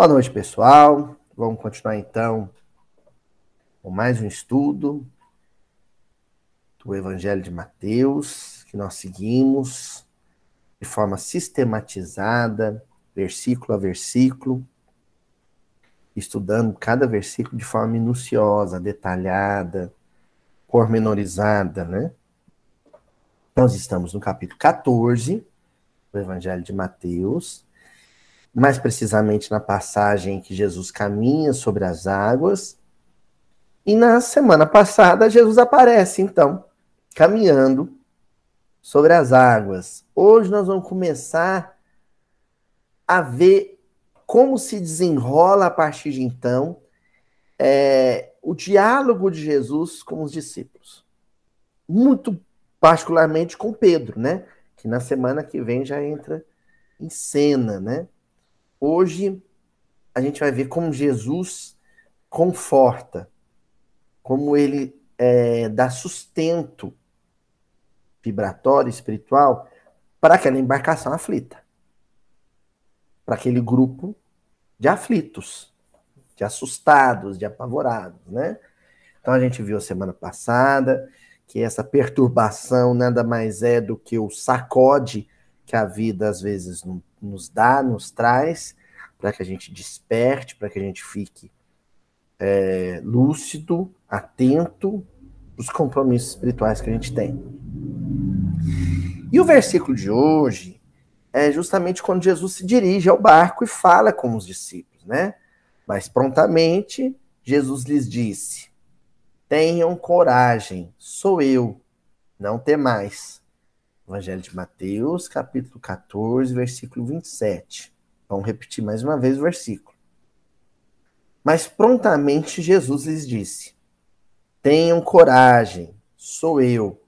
Boa noite, pessoal. Vamos continuar então com mais um estudo do Evangelho de Mateus, que nós seguimos de forma sistematizada, versículo a versículo, estudando cada versículo de forma minuciosa, detalhada, pormenorizada, né? Nós estamos no capítulo 14 do Evangelho de Mateus, mais precisamente na passagem em que Jesus caminha sobre as águas. E na semana passada, Jesus aparece, então, caminhando sobre as águas. Hoje nós vamos começar a ver como se desenrola a partir de então é, o diálogo de Jesus com os discípulos. Muito particularmente com Pedro, né? Que na semana que vem já entra em cena, né? Hoje a gente vai ver como Jesus conforta, como ele é, dá sustento vibratório, espiritual, para aquela embarcação aflita. Para aquele grupo de aflitos, de assustados, de apavorados, né? Então a gente viu semana passada que essa perturbação nada mais é do que o sacode que a vida às vezes nos dá, nos traz, para que a gente desperte, para que a gente fique é, lúcido, atento os compromissos espirituais que a gente tem. E o versículo de hoje é justamente quando Jesus se dirige ao barco e fala com os discípulos, né? Mas prontamente Jesus lhes disse: Tenham coragem, sou eu, não temais. Evangelho de Mateus, capítulo 14, versículo 27. Vamos repetir mais uma vez o versículo. Mas prontamente Jesus lhes disse: Tenham coragem, sou eu,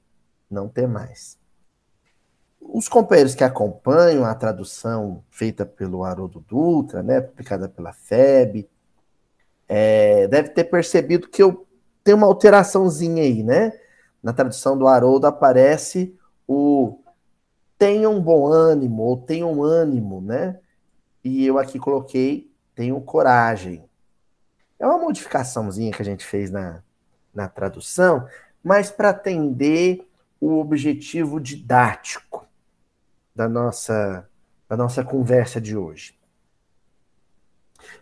não temais. Os companheiros que acompanham a tradução feita pelo Haroldo Dutra, né, publicada pela FEB, é, deve ter percebido que eu tenho uma alteraçãozinha aí, né? Na tradução do Haroldo aparece o tenham bom ânimo, ou tenham ânimo, né? E eu aqui coloquei tenham coragem. É uma modificaçãozinha que a gente fez na, na tradução, mas para atender o objetivo didático da nossa, da nossa conversa de hoje.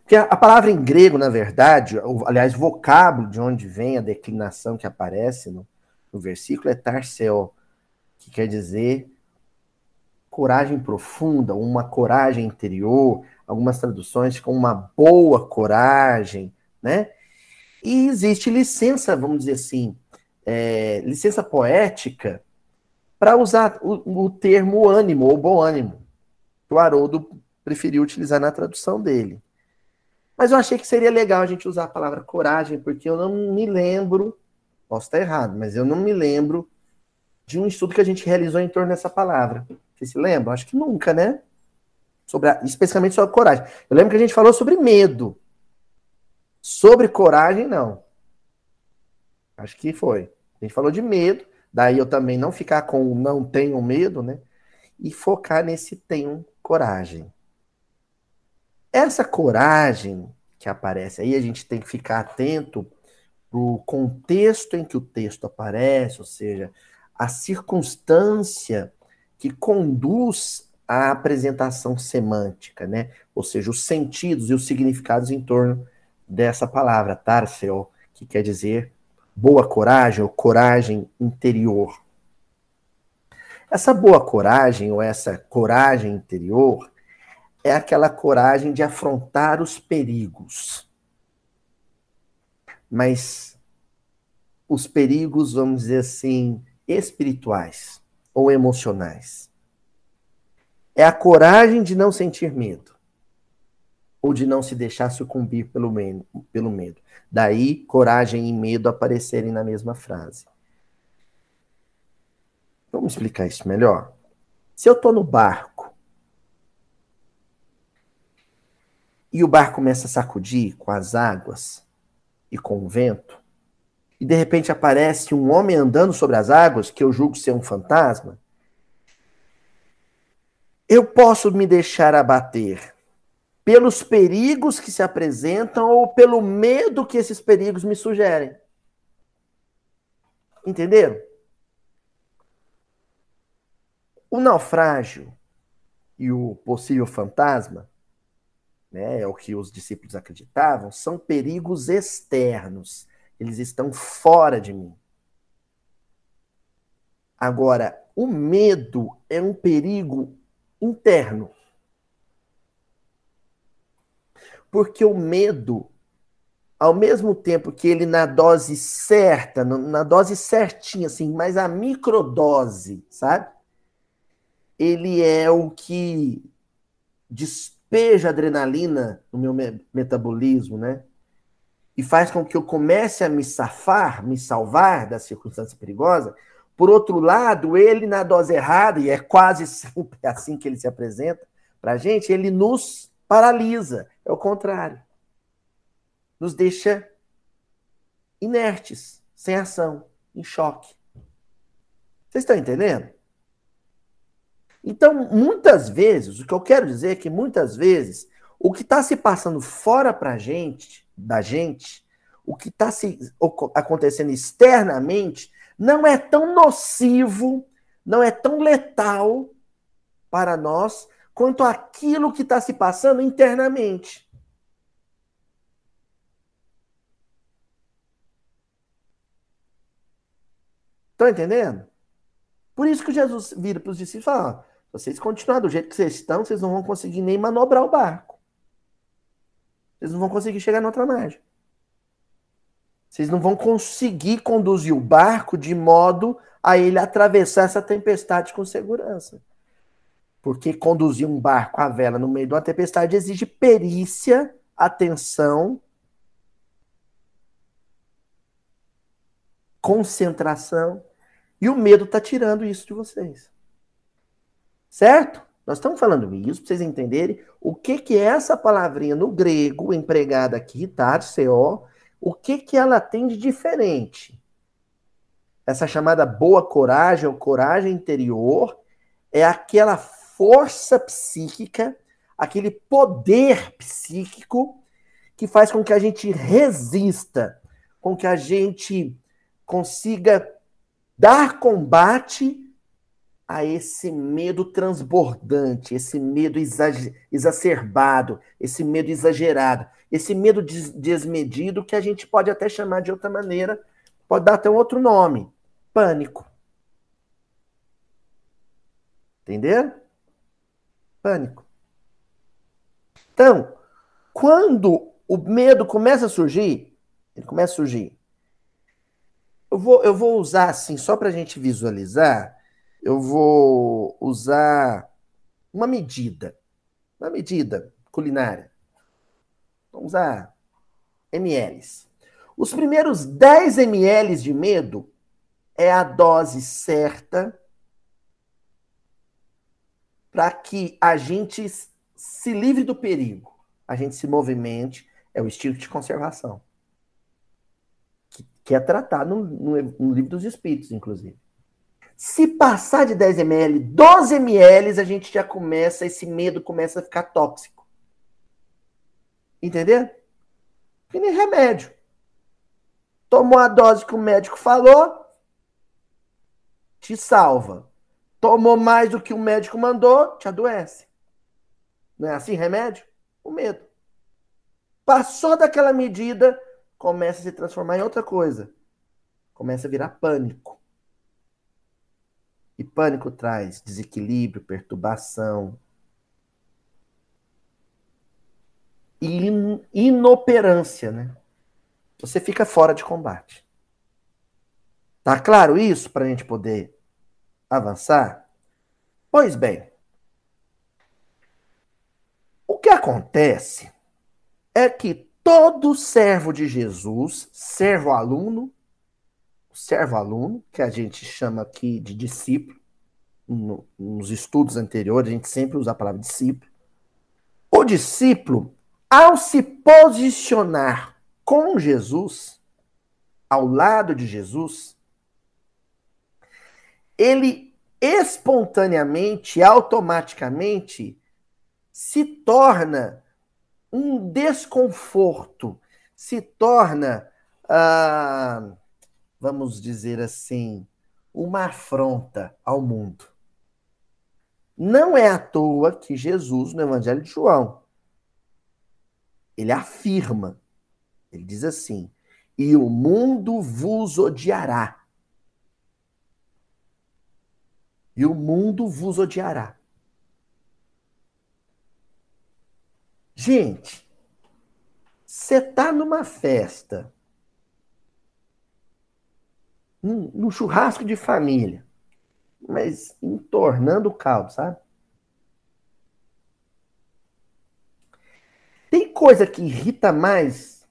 Porque a, a palavra em grego, na verdade, aliás, o vocábulo de onde vem a declinação que aparece no, no versículo é tarseo, que quer dizer coragem profunda, uma coragem interior, algumas traduções com uma boa coragem, né? E existe licença, vamos dizer assim, é, licença poética para usar o, o, termo ânimo ou bom ânimo. O Haroldo preferiu utilizar na tradução dele. Mas eu achei que seria legal a gente usar a palavra coragem, porque eu não me lembro, posso estar errado, mas eu não me lembro de um estudo que a gente realizou em torno dessa palavra. Você se lembra? Acho que nunca, né? Sobre a, especificamente sobre a coragem. Eu lembro que a gente falou sobre medo. Sobre coragem, não. Acho que foi. A gente falou de medo, daí eu também não ficar com não tenho medo, né? E focar nesse tenho coragem. Essa coragem que aparece aí, a gente tem que ficar atento para o contexto em que o texto aparece, ou seja, a circunstância que conduz à apresentação semântica, né? Ou seja, os sentidos e os significados em torno dessa palavra, tarsel, que quer dizer boa coragem ou coragem interior. Essa boa coragem ou essa coragem interior é aquela coragem de afrontar os perigos. Mas os perigos, vamos dizer assim, espirituais ou emocionais. É a coragem de não sentir medo ou de não se deixar sucumbir pelo medo, pelo medo. Daí, coragem e medo aparecerem na mesma frase. Vamos explicar isso melhor? Se eu estou no barco e o barco começa a sacudir com as águas e com o vento, e de repente aparece um homem andando sobre as águas, que eu julgo ser um fantasma, eu posso me deixar abater pelos perigos que se apresentam ou pelo medo que esses perigos me sugerem. Entenderam? O naufrágio e o possível fantasma, né, é o que os discípulos acreditavam, são perigos externos. Eles estão fora de mim. Agora, o medo é um perigo interno. Porque o medo, ao mesmo tempo que ele na dose certa, na dose certinha, assim, mas a microdose, sabe? Ele é o que despeja adrenalina no meu metabolismo, né? E faz com que eu comece a me safar, me salvar da circunstância perigosa. Por outro lado, ele na dose errada, e é quase sempre assim que ele se apresenta para a gente, ele nos paralisa. É o contrário. Nos deixa inertes, sem ação, em choque. Vocês estão entendendo? Então, muitas vezes, o que eu quero dizer é que muitas vezes o que está se passando fora para gente, da gente, o que está acontecendo externamente, não é tão nocivo, não é tão letal para nós quanto aquilo que está se passando internamente. Estão entendendo? Por isso que Jesus vira para os discípulos e fala: vocês continuarem do jeito que vocês estão, vocês não vão conseguir nem manobrar o barco. Vocês não vão conseguir chegar na outra margem. Vocês não vão conseguir conduzir o barco de modo a ele atravessar essa tempestade com segurança. Porque conduzir um barco à vela no meio de uma tempestade exige perícia, atenção, concentração. E o medo está tirando isso de vocês. Certo? Nós estamos falando isso para vocês entenderem o que, que é essa palavrinha no grego, empregada aqui? CO, o que, que ela tem de diferente. Essa chamada boa coragem ou coragem interior é aquela força psíquica, aquele poder psíquico que faz com que a gente resista, com que a gente consiga dar combate a esse medo transbordante, esse medo exacerbado, esse medo exagerado, esse medo desmedido que a gente pode até chamar de outra maneira, pode dar até um outro nome: pânico. Entenderam? Pânico. Então, quando o medo começa a surgir, ele começa a surgir. Eu vou, eu vou usar assim, só para a gente visualizar, eu vou usar uma medida. Uma medida culinária. Vamos usar ml. Os primeiros 10 ml de medo é a dose certa para que a gente se livre do perigo, a gente se movimente, é o instinto de conservação. Que, que é tratado no, no, no, livro dos Espíritos, inclusive. Se passar de 10 ml, 12 ml, a gente já começa, esse medo começa a ficar tóxico. Entendeu? Que nem remédio. Tomou a dose que o médico falou, te salva. Tomou mais do que o médico mandou, te adoece. Não é assim remédio? O medo. Passou daquela medida, começa a se transformar em outra coisa. Começa a virar pânico. E pânico traz desequilíbrio, perturbação, in, inoperância, né? Você fica fora de combate. Tá claro isso para a gente poder avançar? Pois bem, o que acontece é que todo servo de Jesus, servo-aluno, servo-aluno, que a gente chama aqui de discípulo, no, nos estudos anteriores a gente sempre usa a palavra discípulo. O discípulo, ao se posicionar com Jesus, ao lado de Jesus, ele espontaneamente, automaticamente, se torna um desconforto, se torna, ah, vamos dizer assim, uma afronta ao mundo. Não é à toa que Jesus, no Evangelho de João, ele afirma, ele diz assim: e o mundo vos odiará. E o mundo vos odiará. Gente, você está numa festa, num, churrasco de família, mas entornando o caldo, sabe? Tem coisa que irrita mais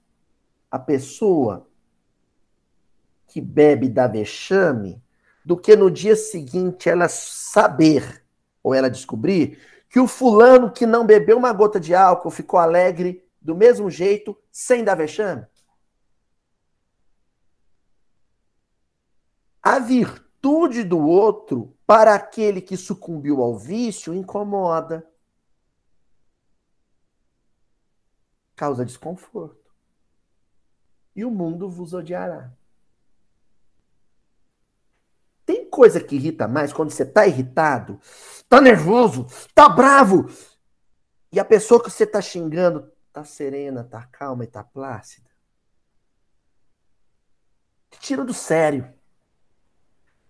a pessoa que bebe da vexame do que no dia seguinte ela saber ou ela descobrir que o fulano que não bebeu uma gota de álcool ficou alegre do mesmo jeito, sem dar vexame? A virtude do outro, para aquele que sucumbiu ao vício, incomoda. Causa desconforto. E o mundo vos odiará. Tem coisa que irrita mais quando você está irritado, está nervoso, está bravo, e a pessoa que você está xingando está serena, está calma e está plácida. Tira do sério.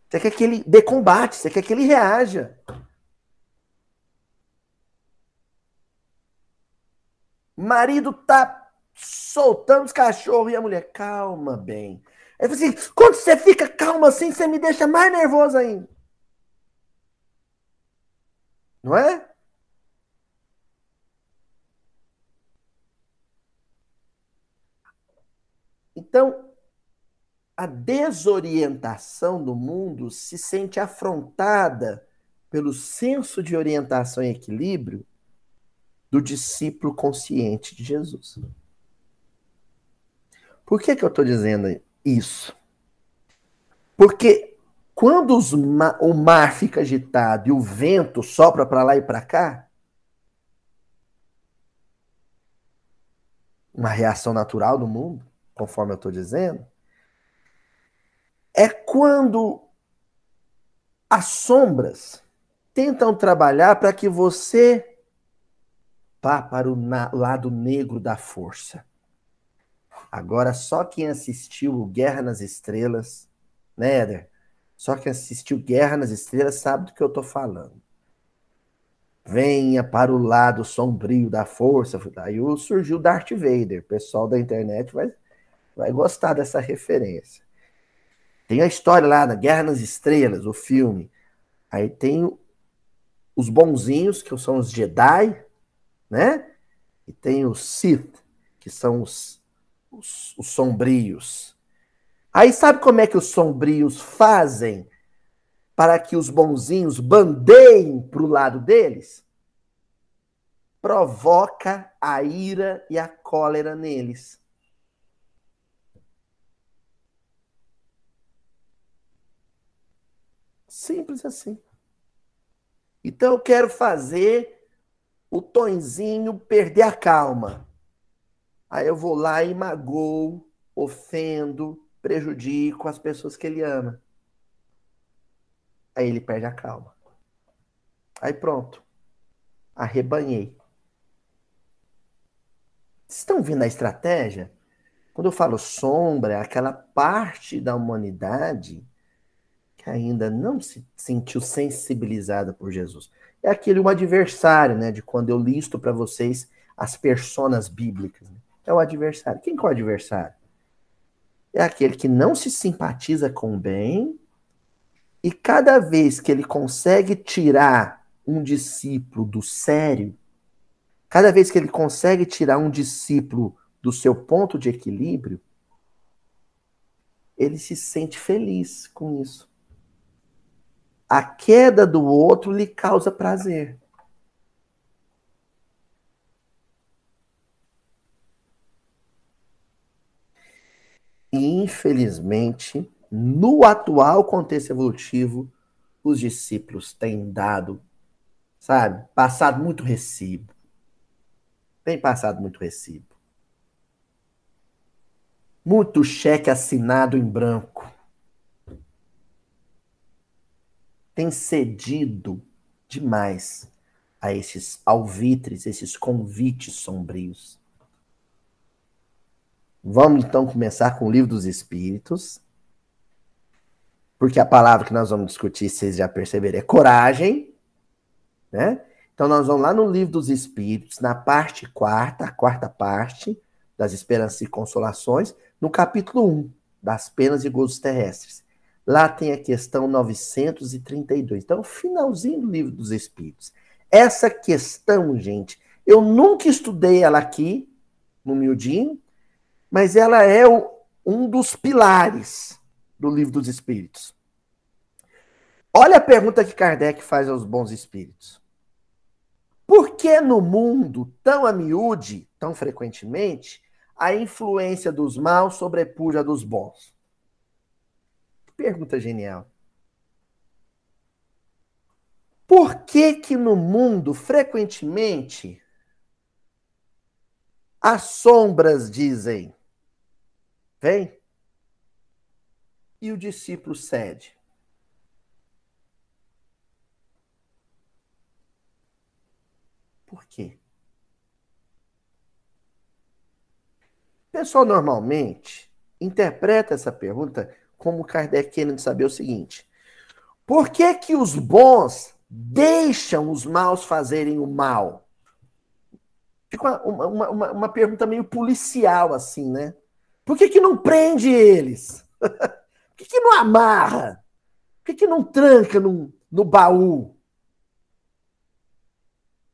Você quer que ele dê combate, você quer que ele reaja. Marido tá soltando os cachorros e a mulher, calma, bem. Aí falei assim, quando você fica calmo assim, você me deixa mais nervoso ainda. Não é? Então, a desorientação do mundo se sente afrontada pelo senso de orientação e equilíbrio do discípulo consciente de Jesus. Por que, que eu estou dizendo isso. Porque quando ma o mar fica agitado e o vento sopra para lá e para cá, uma reação natural do mundo, conforme eu estou dizendo, é quando as sombras tentam trabalhar para que você vá para o lado negro da força. Agora, só quem assistiu Guerra nas Estrelas, né, Éder? Só quem assistiu Guerra nas Estrelas sabe do que eu estou falando. Venha para o lado sombrio da força. Aí surgiu Darth Vader. O pessoal da internet vai, vai gostar dessa referência. Tem a história lá na Guerra nas Estrelas, o filme. Aí tem os bonzinhos, que são os Jedi, né? E tem os Sith, que são os os, os sombrios. Aí sabe como é que os sombrios fazem para que os bonzinhos bandeiem para o lado deles? Provoca a ira e a cólera neles. Simples assim. Então eu quero fazer o Tonzinho perder a calma. Aí eu vou lá e magoo, ofendo, prejudico as pessoas que ele ama. Aí ele perde a calma. Aí pronto. Arrebanhei. Vocês estão vendo a estratégia? Quando eu falo sombra, é aquela parte da humanidade que ainda não se sentiu sensibilizada por Jesus. É aquele um adversário, né? De quando eu listo para vocês as personas bíblicas. Né? é o adversário. Quem é o adversário? É aquele que não se simpatiza com o bem e cada vez que ele consegue tirar um discípulo do sério, cada vez que ele consegue tirar um discípulo do seu ponto de equilíbrio, ele se sente feliz com isso. A queda do outro lhe causa prazer. infelizmente, no atual contexto evolutivo, os discípulos têm dado, sabe, passado muito recibo. Tem passado muito recibo. Muito cheque assinado em branco. Tem cedido demais a esses alvitres, esses convites sombrios. Vamos então começar com o livro dos Espíritos. Porque a palavra que nós vamos discutir, vocês já perceberam, é coragem. Né? Então nós vamos lá no livro dos Espíritos, na parte quarta, a quarta parte das Esperanças e Consolações, no capítulo 1, das penas e gozos terrestres. Lá tem a questão 932. Então, finalzinho do livro dos Espíritos. Essa questão, gente, eu nunca estudei ela aqui, no miudinho, mas ela é o, um dos pilares do livro dos Espíritos. Olha a pergunta que Kardec faz aos bons espíritos. Por que no mundo, tão a miúde, tão frequentemente, a influência dos maus sobrepuja dos bons? Pergunta genial. Por que que no mundo, frequentemente, as sombras dizem, vem, e o discípulo cede? Por quê? Pessoal normalmente interpreta essa pergunta como Kardec querendo saber o seguinte: por que que os bons deixam os maus fazerem o mal? Fica uma, uma, uma, uma pergunta meio policial, assim, né? Por que, que não prende eles? Por que, que não amarra? Por que, que não tranca no, no baú?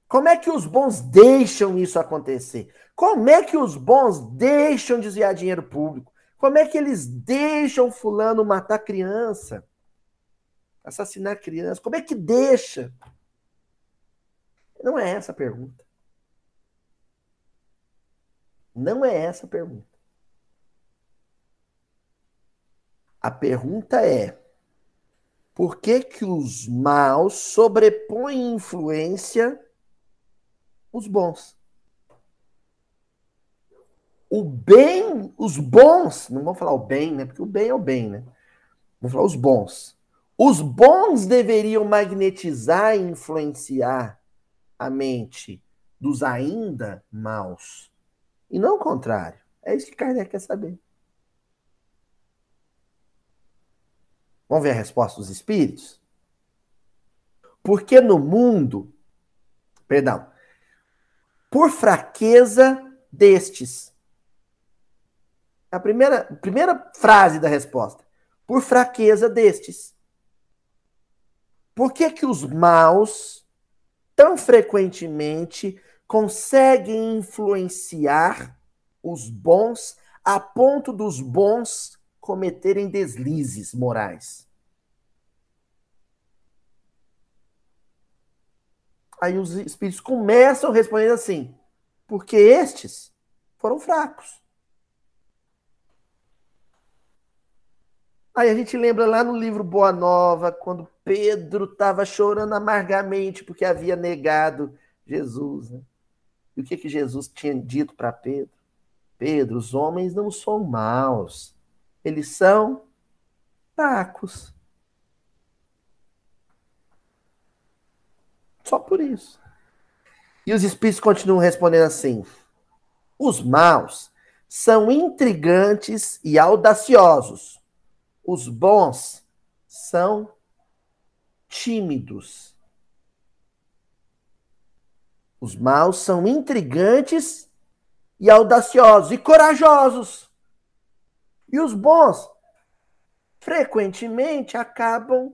Como é que os bons deixam isso acontecer? Como é que os bons deixam desviar dinheiro público? Como é que eles deixam fulano matar criança? assassinar criança? Como é que deixa? Não é essa a pergunta. Não é essa a pergunta. A pergunta é: por que que os maus sobrepõem influência os bons? O bem, os bons, não vamos falar o bem, né? Porque o bem é o bem, né? Vamos falar os bons. Os bons deveriam magnetizar e influenciar a mente dos ainda maus. E não o contrário. É isso que Kardec quer saber. Vamos ver a resposta dos espíritos? Porque no mundo, perdão, por fraqueza destes. A primeira, primeira frase da resposta. Por fraqueza destes. Por que, que os maus, tão frequentemente, conseguem influenciar os bons a ponto dos bons cometerem deslizes morais? Aí os espíritos começam respondendo assim: porque estes foram fracos. Aí a gente lembra lá no livro Boa Nova, quando Pedro estava chorando amargamente porque havia negado Jesus. Né? E o que, que Jesus tinha dito para Pedro? Pedro, os homens não são maus, eles são fracos. Só por isso. E os espíritos continuam respondendo assim: os maus são intrigantes e audaciosos os bons são tímidos. Os maus são intrigantes e audaciosos e corajosos. E os bons, frequentemente, acabam,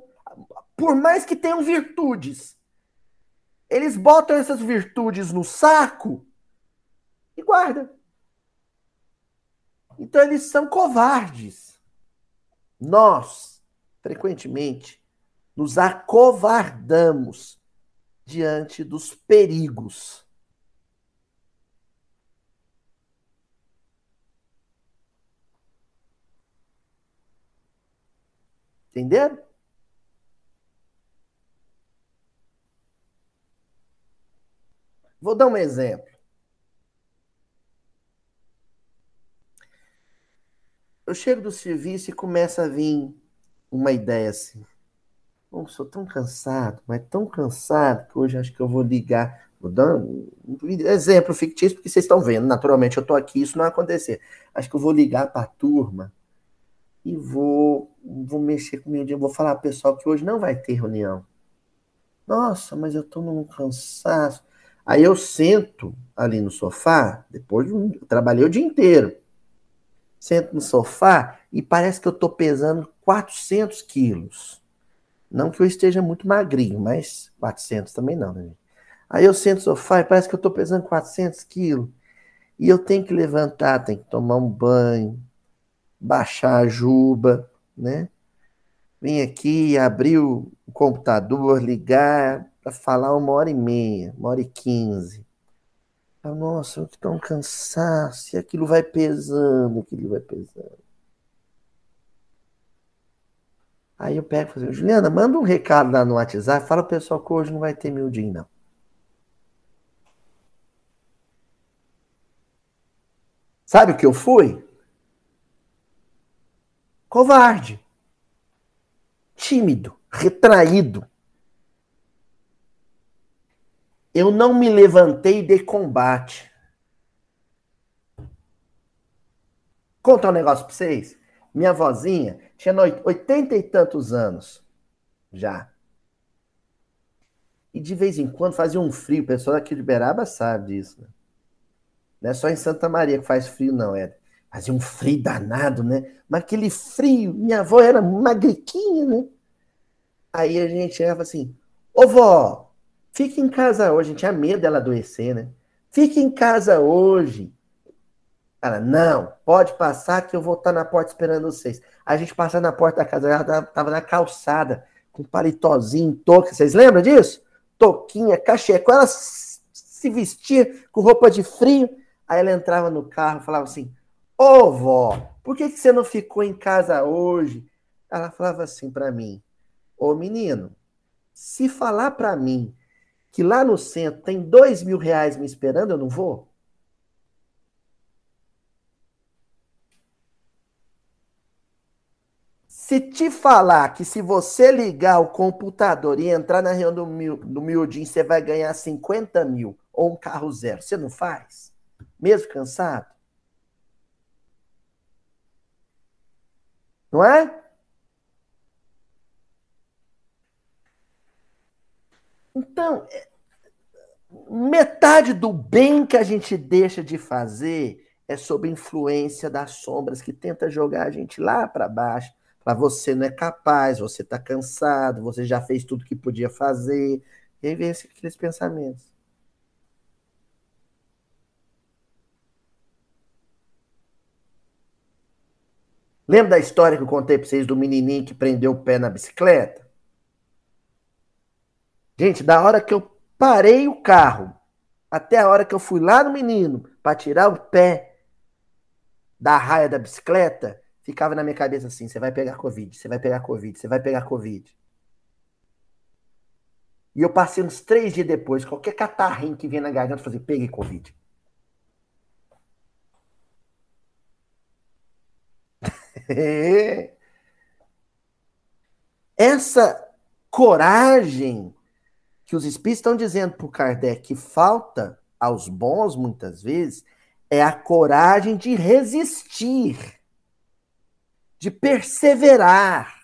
por mais que tenham virtudes, eles botam essas virtudes no saco e guardam. Então eles são covardes. Nós, frequentemente, nos acovardamos diante dos perigos. Entenderam? Vou dar um exemplo. Eu chego do serviço e começa a vir uma ideia assim. Oh, sou tão cansado, mas tão cansado que hoje acho que eu vou ligar. Vou dar um exemplo fictício, porque vocês estão vendo. Naturalmente, eu estou aqui, isso não vai acontecer. Acho que eu vou ligar para a turma e vou, vou mexer com o meu dia. Vou falar pessoal que hoje não vai ter reunião. Nossa, mas eu estou num cansaço. Aí eu sento ali no sofá, depois de trabalhei o dia inteiro. Sento no sofá e parece que eu estou pesando 400 quilos. Não que eu esteja muito magrinho, mas 400 também não, né? Aí eu sento no sofá e parece que eu estou pesando 400 quilos. E eu tenho que levantar, tenho que tomar um banho, baixar a juba, né? Vim aqui, abrir o computador, ligar para falar uma hora e meia, uma hora e quinze. Nossa, eu que tão cansaço, e aquilo vai pesando, aquilo vai pesando. Aí eu pego e falo assim, Juliana, manda um recado lá no WhatsApp, fala pro pessoal que hoje não vai ter miudinho, não. Sabe o que eu fui? Covarde. Tímido, retraído. Eu não me levantei de combate. Conta um negócio pra vocês. Minha vozinha tinha oitenta e tantos anos já. E de vez em quando fazia um frio. O pessoal aqui de Beraba sabe disso. Né? Não é só em Santa Maria que faz frio, não. É Fazia um frio danado, né? Mas aquele frio, minha avó era magriquinha, né? Aí a gente chegava assim, ô vó, fique em casa hoje. A gente tinha medo dela adoecer, né? Fique em casa hoje. Ela, não, pode passar que eu vou estar na porta esperando vocês. A gente passa na porta da casa, ela tava na calçada, com paletózinho, touca. Vocês lembram disso? Toquinha, cachecol. Ela se vestia com roupa de frio. Aí ela entrava no carro falava assim: Ô oh, vó, por que, que você não ficou em casa hoje? Ela falava assim para mim: Ô oh, menino, se falar para mim que lá no centro tem dois mil reais me esperando, eu não vou? Se te falar que se você ligar o computador e entrar na reunião do, do Miudinho, você vai ganhar 50 mil ou um carro zero, você não faz? Mesmo cansado? Não é? Então, é, metade do bem que a gente deixa de fazer é sob influência das sombras que tenta jogar a gente lá para baixo. Para você não é capaz, você está cansado, você já fez tudo que podia fazer. E aí vem aqueles pensamentos. Lembra da história que eu contei para vocês do menininho que prendeu o pé na bicicleta? Gente, da hora que eu parei o carro até a hora que eu fui lá no menino para tirar o pé da raia da bicicleta, ficava na minha cabeça assim: você vai pegar Covid, você vai pegar Covid, você vai pegar Covid. E eu passei uns três dias depois, qualquer catarrinho que vinha na garganta, fazia: peguei Covid. Essa coragem que os espíritos estão dizendo para o Kardec que falta aos bons, muitas vezes, é a coragem de resistir, de perseverar,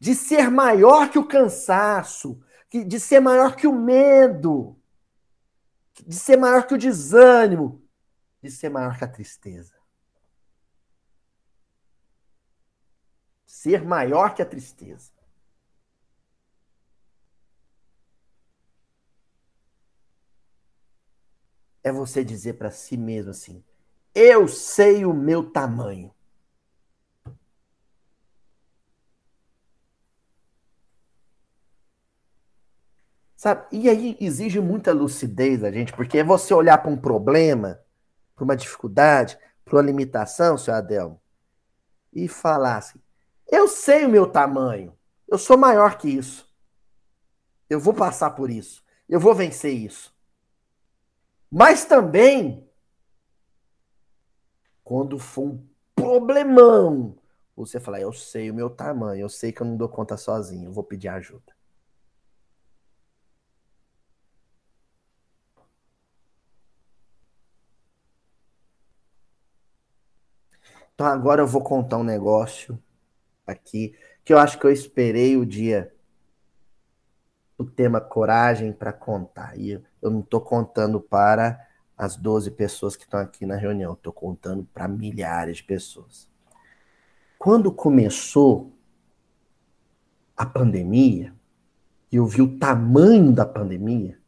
de ser maior que o cansaço, de ser maior que o medo, de ser maior que o desânimo, de ser maior que a tristeza. ser maior que a tristeza. É você dizer para si mesmo assim: eu sei o meu tamanho. Sabe? E aí exige muita lucidez da gente, porque é você olhar para um problema, para uma dificuldade, para uma limitação, seu Adelmo, e falar assim: eu sei o meu tamanho. Eu sou maior que isso. Eu vou passar por isso. Eu vou vencer isso. Mas também, quando for um problemão. Você fala, eu sei o meu tamanho, eu sei que eu não dou conta sozinho, eu vou pedir ajuda. Então agora eu vou contar um negócio aqui que eu acho que eu esperei o dia o tema coragem para contar. E eu não estou contando para as 12 pessoas que estão aqui na reunião, estou contando para milhares de pessoas. Quando começou a pandemia, eu vi o tamanho da pandemia,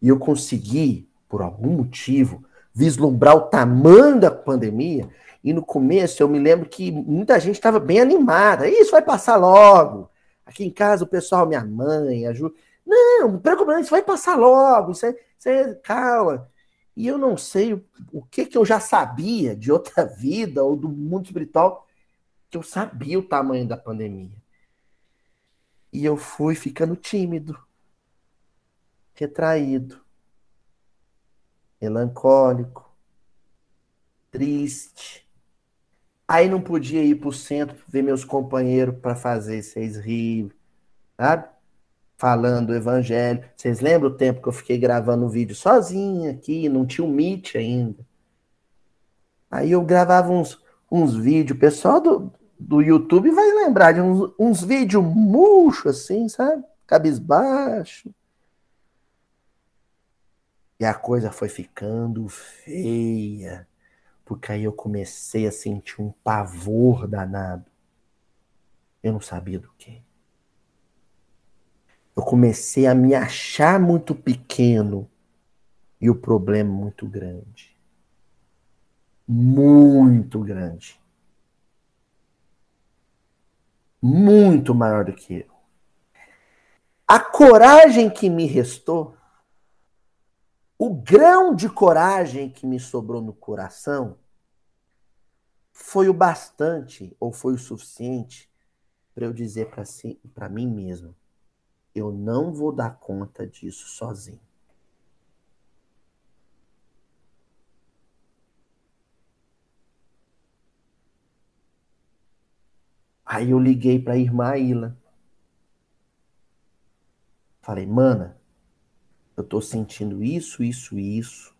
e eu consegui, por algum motivo, vislumbrar o tamanho da pandemia, e no começo eu me lembro que muita gente estava bem animada. Isso vai passar logo. Aqui em casa o pessoal, minha mãe, ajuda. Não, não preocupa, isso vai passar logo. Isso é, isso é calma. E eu não sei o, o que, que eu já sabia de outra vida ou do mundo espiritual, que eu sabia o tamanho da pandemia. E eu fui ficando tímido, retraído, melancólico, triste Aí não podia ir para o centro ver meus companheiros para fazer vocês rir, sabe? Falando o evangelho. Vocês lembram o tempo que eu fiquei gravando vídeo sozinho aqui, não tinha o um Meet ainda. Aí eu gravava uns, uns vídeos, o pessoal do, do YouTube vai lembrar de uns, uns vídeos murchos assim, sabe? Cabisbaixo. E a coisa foi ficando feia porque aí eu comecei a sentir um pavor danado. Eu não sabia do que. Eu comecei a me achar muito pequeno e o problema muito grande. Muito grande. Muito maior do que eu. A coragem que me restou o grão de coragem que me sobrou no coração foi o bastante ou foi o suficiente para eu dizer para si, para mim mesmo, eu não vou dar conta disso sozinho. Aí eu liguei para a irmã Ila. Falei, mana, eu estou sentindo isso, isso, isso.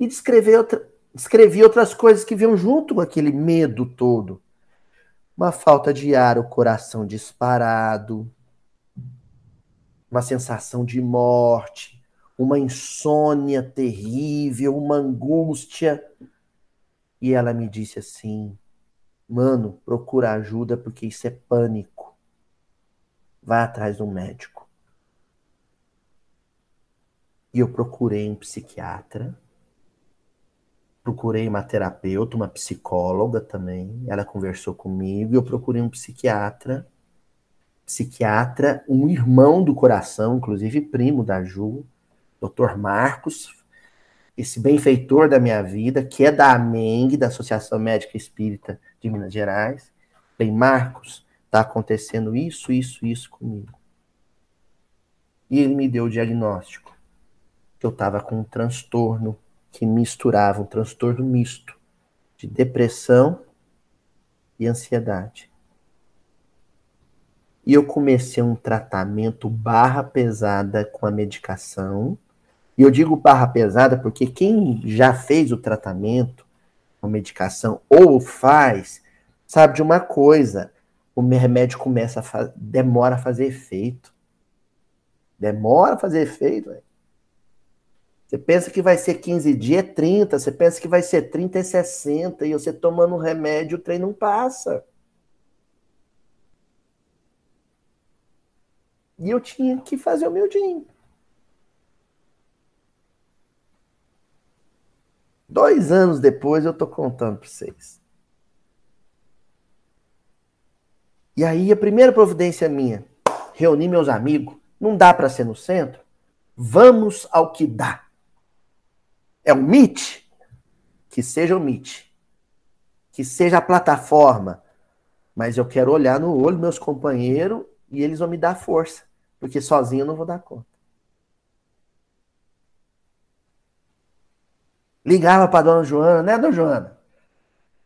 E descrever outra, descrevi outras coisas que vinham junto com aquele medo todo. Uma falta de ar, o coração disparado, uma sensação de morte, uma insônia terrível, uma angústia. E ela me disse assim: Mano, procura ajuda porque isso é pânico. Vai atrás de um médico. E eu procurei um psiquiatra, procurei uma terapeuta, uma psicóloga também. Ela conversou comigo e eu procurei um psiquiatra. Psiquiatra, um irmão do coração, inclusive primo da Ju, Dr. Marcos, esse benfeitor da minha vida, que é da AMENG, da Associação Médica Espírita de Minas Gerais. Bem, Marcos, está acontecendo isso, isso, isso comigo. E ele me deu o diagnóstico que eu estava com um transtorno que misturava, um transtorno misto de depressão e ansiedade. E eu comecei um tratamento barra pesada com a medicação. E eu digo barra pesada porque quem já fez o tratamento com medicação ou faz, sabe de uma coisa: o remédio começa a demora a fazer efeito. Demora a fazer efeito. Véio. Você pensa que vai ser 15 dias, é 30. Você pensa que vai ser 30, é 60. E você tomando um remédio, o trem não passa. E eu tinha que fazer o meu dia. Dois anos depois eu tô contando para vocês. E aí a primeira providência minha, reunir meus amigos, não dá para ser no centro? Vamos ao que dá é o Meet, que seja o Meet, que seja a plataforma, mas eu quero olhar no olho meus companheiros e eles vão me dar força, porque sozinho eu não vou dar conta. Ligava para dona Joana, né, dona Joana?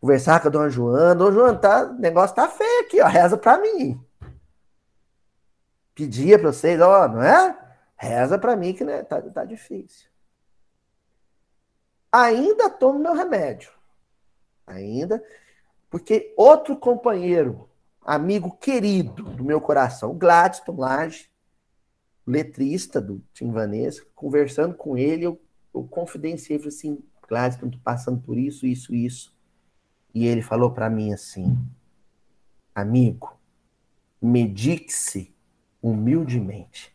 conversar com a dona Joana. Dona Joana, tá, o negócio tá feio aqui, ó. Reza pra mim. Pedia pra vocês, ó, não é? Reza pra mim que né, tá, tá difícil. Ainda tomo meu remédio. Ainda. Porque outro companheiro, amigo querido do meu coração, Gladstone Lage, letrista do Tim Vanessa, conversando com ele, eu, eu confidenciei, falei assim, Gladstone, tô passando por isso, isso, isso. E ele falou para mim assim: Amigo, medique-se humildemente.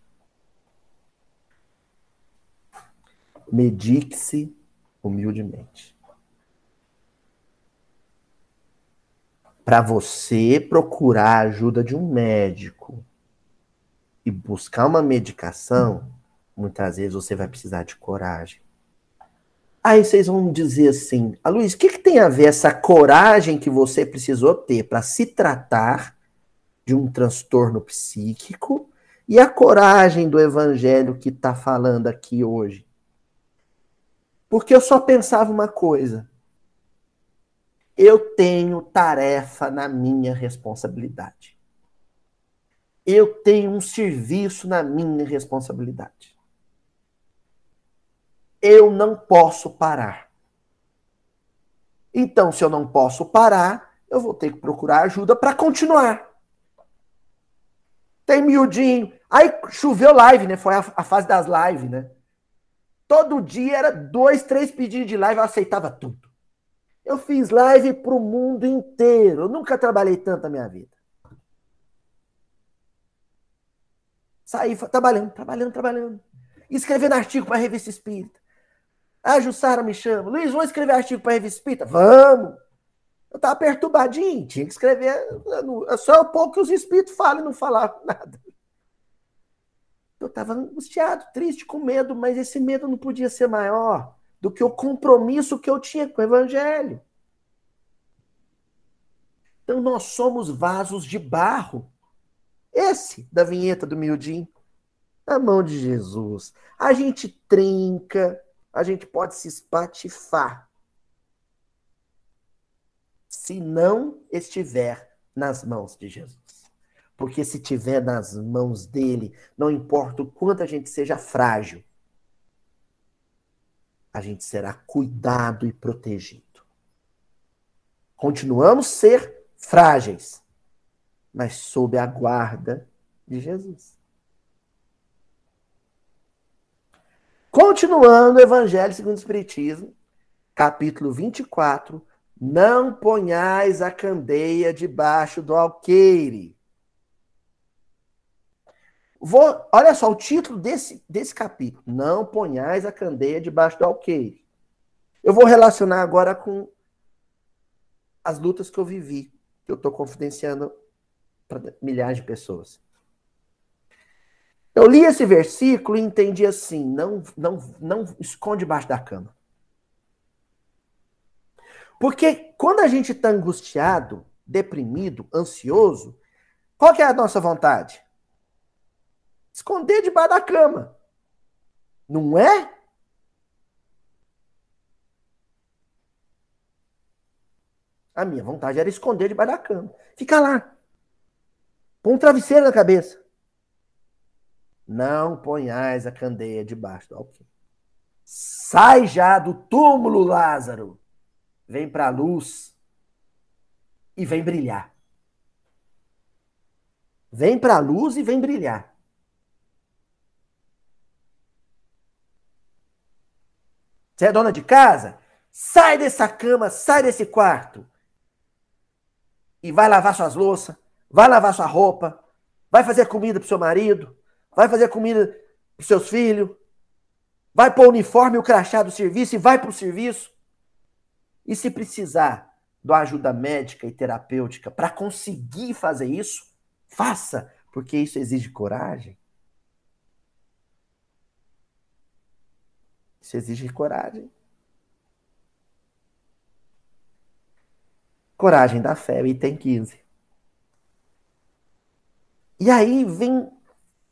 Medique-se humildemente. Para você procurar a ajuda de um médico e buscar uma medicação, muitas vezes você vai precisar de coragem. Aí vocês vão dizer assim, a ah, Luiz, o que, que tem a ver essa coragem que você precisou ter para se tratar de um transtorno psíquico e a coragem do evangelho que está falando aqui hoje? Porque eu só pensava uma coisa. Eu tenho tarefa na minha responsabilidade. Eu tenho um serviço na minha responsabilidade eu não posso parar. Então, se eu não posso parar, eu vou ter que procurar ajuda para continuar. Tem miudinho. Aí choveu live, né? Foi a, a, fase das lives, né? Todo dia era dois, três pedidos de live, eu aceitava tudo. Eu fiz live pro mundo inteiro. Eu nunca trabalhei tanto na minha vida. Saí trabalhando, trabalhando, trabalhando. Escrevendo artigo para a revista Espírita. A Jussara me chama. Luiz, vamos escrever artigo para a revista Espírita? Vamos! Eu estava perturbadinho, tinha que escrever. É só o pouco que os espíritos falam e não falar nada. Eu estava angustiado, triste, com medo, mas esse medo não podia ser maior do que o compromisso que eu tinha com o Evangelho. Então nós somos vasos de barro. Esse da vinheta do Mildinho. Na mão de Jesus. A gente trinca, a gente pode se espatifar se não estiver nas mãos de Jesus. Porque se estiver nas mãos dele, não importa o quanto a gente seja frágil, a gente será cuidado e protegido. Continuamos ser frágeis, mas sob a guarda de Jesus. Continuando o Evangelho segundo o Espiritismo, capítulo 24. Não ponhais a candeia debaixo do alqueire. Vou, olha só o título desse, desse capítulo. Não ponhais a candeia debaixo do alqueire. Eu vou relacionar agora com as lutas que eu vivi, que eu estou confidenciando para milhares de pessoas. Eu li esse versículo e entendi assim: não, não, não esconde debaixo da cama. Porque quando a gente está angustiado, deprimido, ansioso, qual que é a nossa vontade? Esconder debaixo da cama. Não é? A minha vontade era esconder debaixo da cama. Fica lá. Põe um travesseiro na cabeça. Não ponhais a candeia debaixo do alqueire. Sai já do túmulo, Lázaro. Vem para a luz e vem brilhar. Vem para a luz e vem brilhar. Você é dona de casa? Sai dessa cama, sai desse quarto. E vai lavar suas louças, vai lavar sua roupa, vai fazer comida pro seu marido, vai fazer comida para seus filhos, vai pôr o uniforme e o crachá do serviço e vai para o serviço. E se precisar de ajuda médica e terapêutica para conseguir fazer isso, faça, porque isso exige coragem. Isso exige coragem. Coragem da fé, item 15. E aí vem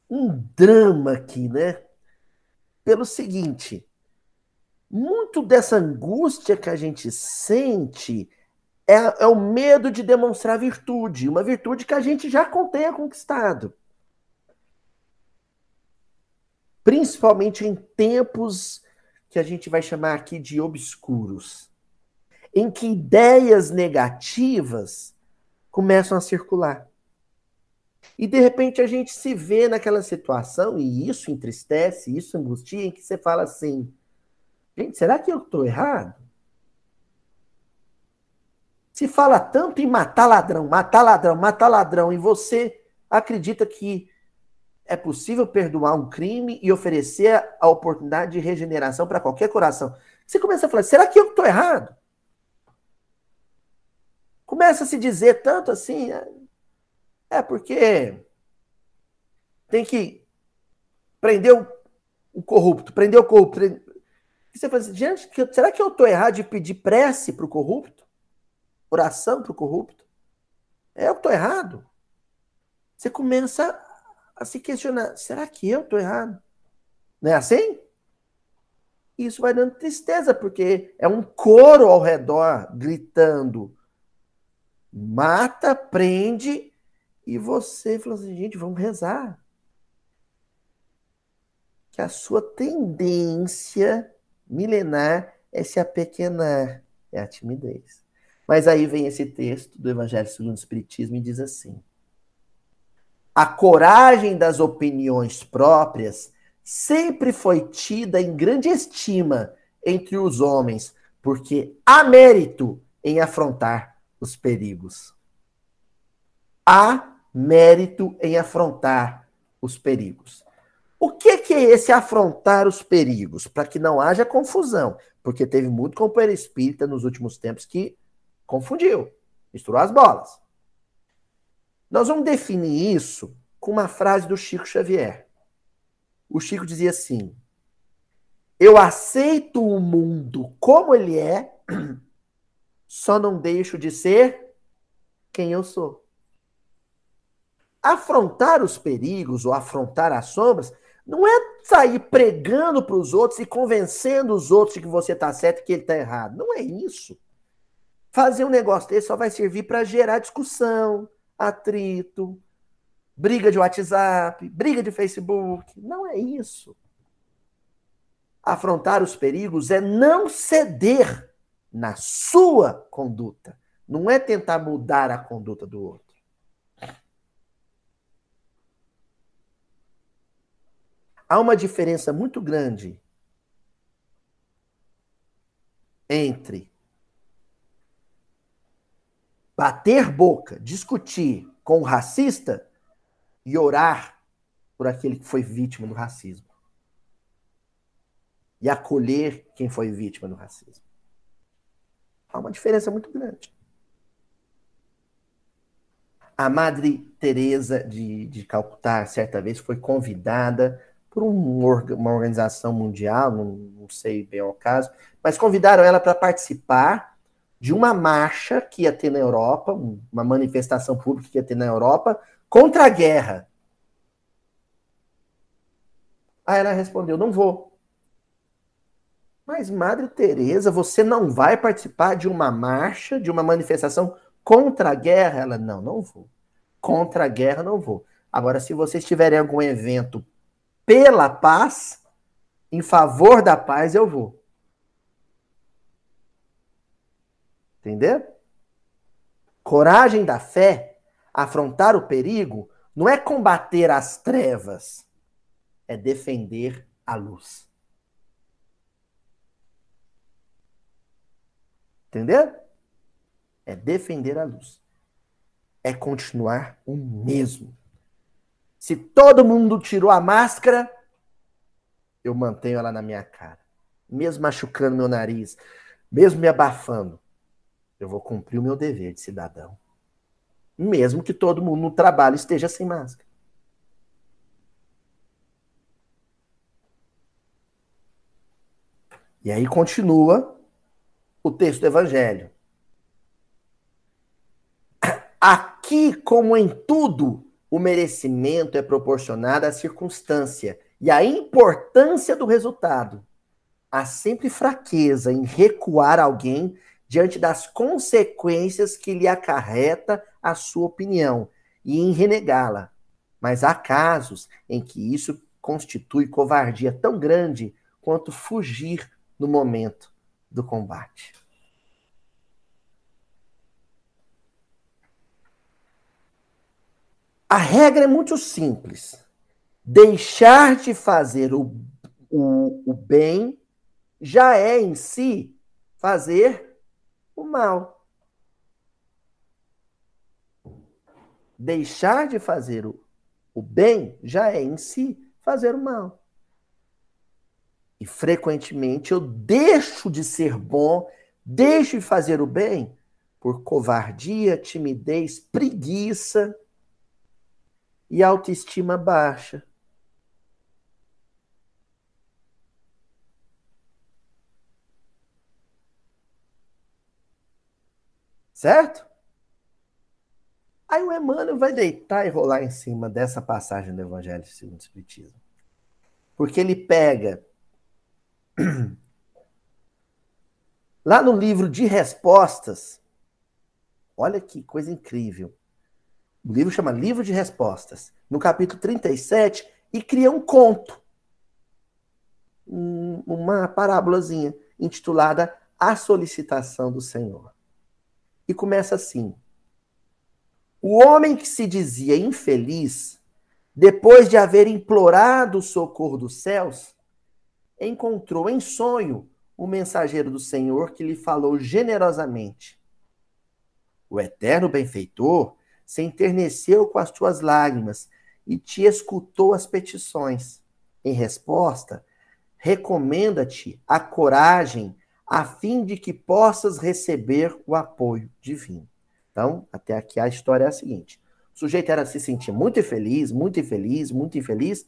um drama aqui, né? Pelo seguinte, muito dessa angústia que a gente sente é, é o medo de demonstrar virtude, uma virtude que a gente já tenha conquistado. Principalmente em tempos que a gente vai chamar aqui de obscuros, em que ideias negativas começam a circular. E de repente a gente se vê naquela situação, e isso entristece, isso angustia, em que você fala assim: gente, será que eu estou errado? Se fala tanto em matar ladrão, matar ladrão, matar ladrão, e você acredita que é possível perdoar um crime e oferecer a oportunidade de regeneração para qualquer coração. Você começa a falar: será que eu estou errado? Começa a se dizer tanto assim. É, porque tem que prender o, o corrupto, prender o corrupto. Prender... você fala assim, gente, será que eu estou errado de pedir prece para o corrupto? Oração para o corrupto? É eu estou errado? Você começa a se questionar: será que eu estou errado? Não é assim? Isso vai dando tristeza, porque é um coro ao redor gritando: mata, prende, e você fala assim: gente, vamos rezar. Que a sua tendência milenar é se apequenar, é a timidez. Mas aí vem esse texto do Evangelho segundo o Espiritismo e diz assim: a coragem das opiniões próprias sempre foi tida em grande estima entre os homens, porque há mérito em afrontar os perigos. Há mérito em afrontar os perigos. O que, que é esse afrontar os perigos? Para que não haja confusão, porque teve muito companheiro espírita nos últimos tempos que confundiu, misturou as bolas. Nós vamos definir isso com uma frase do Chico Xavier. O Chico dizia assim: Eu aceito o mundo como ele é, só não deixo de ser quem eu sou. Afrontar os perigos ou afrontar as sombras não é sair pregando para os outros e convencendo os outros de que você está certo e que ele está errado. Não é isso. Fazer um negócio desse só vai servir para gerar discussão, atrito, briga de WhatsApp, briga de Facebook. Não é isso. Afrontar os perigos é não ceder na sua conduta. Não é tentar mudar a conduta do outro. Há uma diferença muito grande entre bater boca, discutir com o racista e orar por aquele que foi vítima do racismo. E acolher quem foi vítima do racismo. Há uma diferença muito grande. A Madre Teresa de, de Calcutá, certa vez, foi convidada por um, uma organização mundial, não, não sei bem o caso, mas convidaram ela para participar de uma marcha que ia ter na Europa, uma manifestação pública que ia ter na Europa, contra a guerra. Aí ela respondeu: não vou. Mas, Madre Teresa, você não vai participar de uma marcha, de uma manifestação contra a guerra? Ela, não, não vou. Contra a guerra, não vou. Agora, se vocês tiverem algum evento pela paz, em favor da paz, eu vou. Entendeu? Coragem da fé, afrontar o perigo, não é combater as trevas, é defender a luz. Entendeu? É defender a luz. É continuar o mesmo. Se todo mundo tirou a máscara, eu mantenho ela na minha cara. Mesmo machucando meu nariz, mesmo me abafando. Eu vou cumprir o meu dever de cidadão. Mesmo que todo mundo no trabalho esteja sem máscara. E aí continua o texto do Evangelho. Aqui, como em tudo, o merecimento é proporcionado à circunstância e à importância do resultado. Há sempre fraqueza em recuar alguém diante das consequências que lhe acarreta a sua opinião e em renegá-la. Mas há casos em que isso constitui covardia tão grande quanto fugir no momento do combate. A regra é muito simples. Deixar de fazer o, o, o bem já é em si fazer o mal. Deixar de fazer o, o bem já é em si fazer o mal. E frequentemente eu deixo de ser bom, deixo de fazer o bem por covardia, timidez, preguiça e autoestima baixa. Certo? Aí o Emmanuel vai deitar e rolar em cima dessa passagem do Evangelho segundo o Espiritismo. Porque ele pega lá no livro de respostas, olha que coisa incrível. O livro chama Livro de Respostas, no capítulo 37, e cria um conto, uma parábolazinha intitulada A Solicitação do Senhor. E começa assim: O homem que se dizia infeliz, depois de haver implorado o socorro dos céus, encontrou em sonho o mensageiro do Senhor que lhe falou generosamente. O eterno benfeitor se enterneceu com as tuas lágrimas e te escutou as petições. Em resposta, recomenda-te a coragem a fim de que possas receber o apoio divino. Então, até aqui a história é a seguinte: o sujeito era se sentir muito infeliz, muito infeliz, muito infeliz,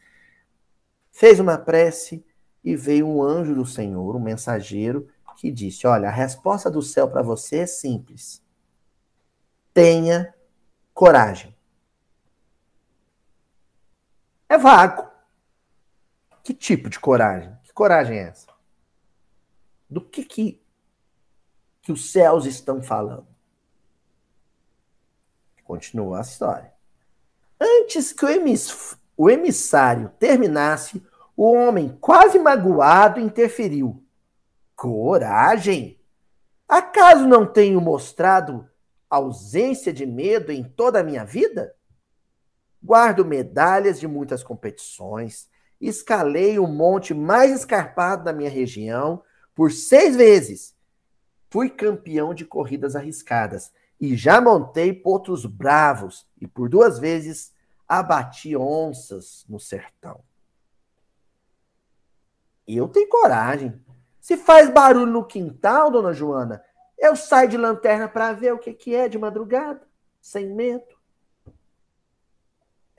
fez uma prece e veio um anjo do Senhor, um mensageiro, que disse: Olha, a resposta do céu para você é simples. Tenha coragem. É vago. Que tipo de coragem? Que coragem é essa? do que, que, que os céus estão falando. Continua a história. Antes que o, emiss, o emissário terminasse, o homem, quase magoado, interferiu. Coragem! Acaso não tenho mostrado ausência de medo em toda a minha vida? Guardo medalhas de muitas competições, escalei o monte mais escarpado da minha região, por seis vezes. Fui campeão de corridas arriscadas e já montei potros bravos e por duas vezes abati onças no sertão. Eu tenho coragem. Se faz barulho no quintal, dona Joana, eu saio de lanterna para ver o que, que é de madrugada, sem medo.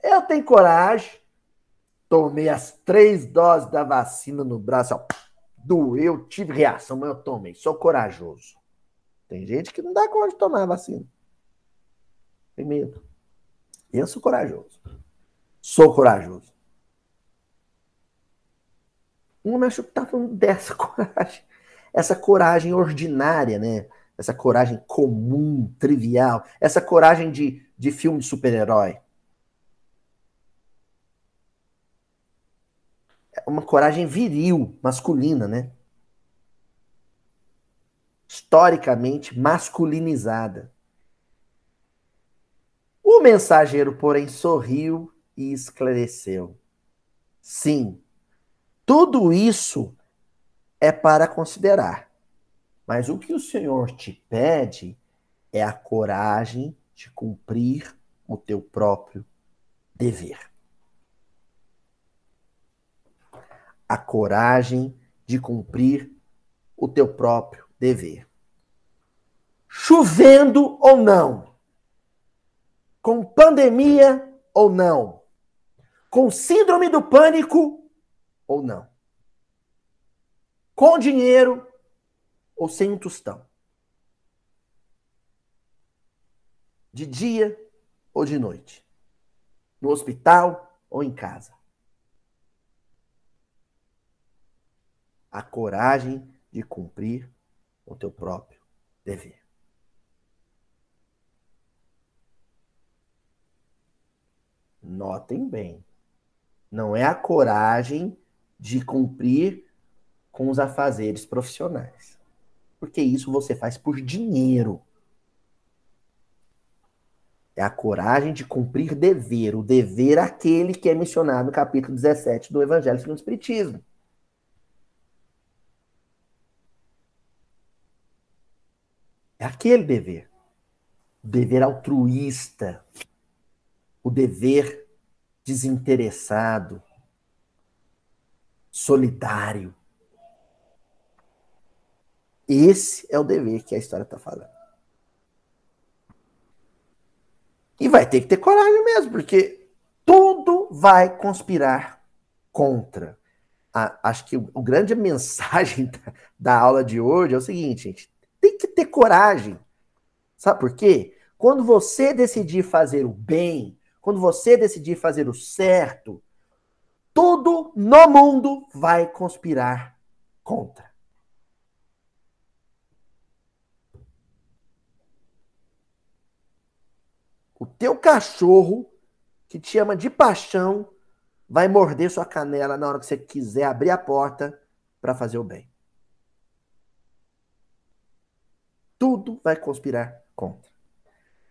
Eu tenho coragem. Tomei as três doses da vacina no braço, ó doeu, tive reação, mas eu tomei. Sou corajoso. Tem gente que não dá conta de tomar a vacina. Tem medo. Eu sou corajoso. Sou corajoso. Um acho que tá falando dessa coragem. Essa coragem ordinária, né? Essa coragem comum, trivial. Essa coragem de, de filme de super-herói. uma coragem viril, masculina, né? Historicamente masculinizada. O mensageiro, porém, sorriu e esclareceu. Sim, tudo isso é para considerar. Mas o que o Senhor te pede é a coragem de cumprir o teu próprio dever. a coragem de cumprir o teu próprio dever. Chovendo ou não, com pandemia ou não, com síndrome do pânico ou não, com dinheiro ou sem um tostão, de dia ou de noite, no hospital ou em casa. a coragem de cumprir o teu próprio dever. Notem bem. Não é a coragem de cumprir com os afazeres profissionais. Porque isso você faz por dinheiro. É a coragem de cumprir dever, o dever aquele que é mencionado no capítulo 17 do Evangelho segundo o Espiritismo. É aquele dever. O dever altruísta, o dever desinteressado, solidário. Esse é o dever que a história está falando. E vai ter que ter coragem mesmo, porque tudo vai conspirar contra. A, acho que o, grande mensagem da, da aula de hoje é o seguinte, gente. Tem que ter coragem. Sabe por quê? Quando você decidir fazer o bem, quando você decidir fazer o certo, tudo no mundo vai conspirar contra. O teu cachorro, que te ama de paixão, vai morder sua canela na hora que você quiser abrir a porta para fazer o bem. Tudo vai conspirar contra.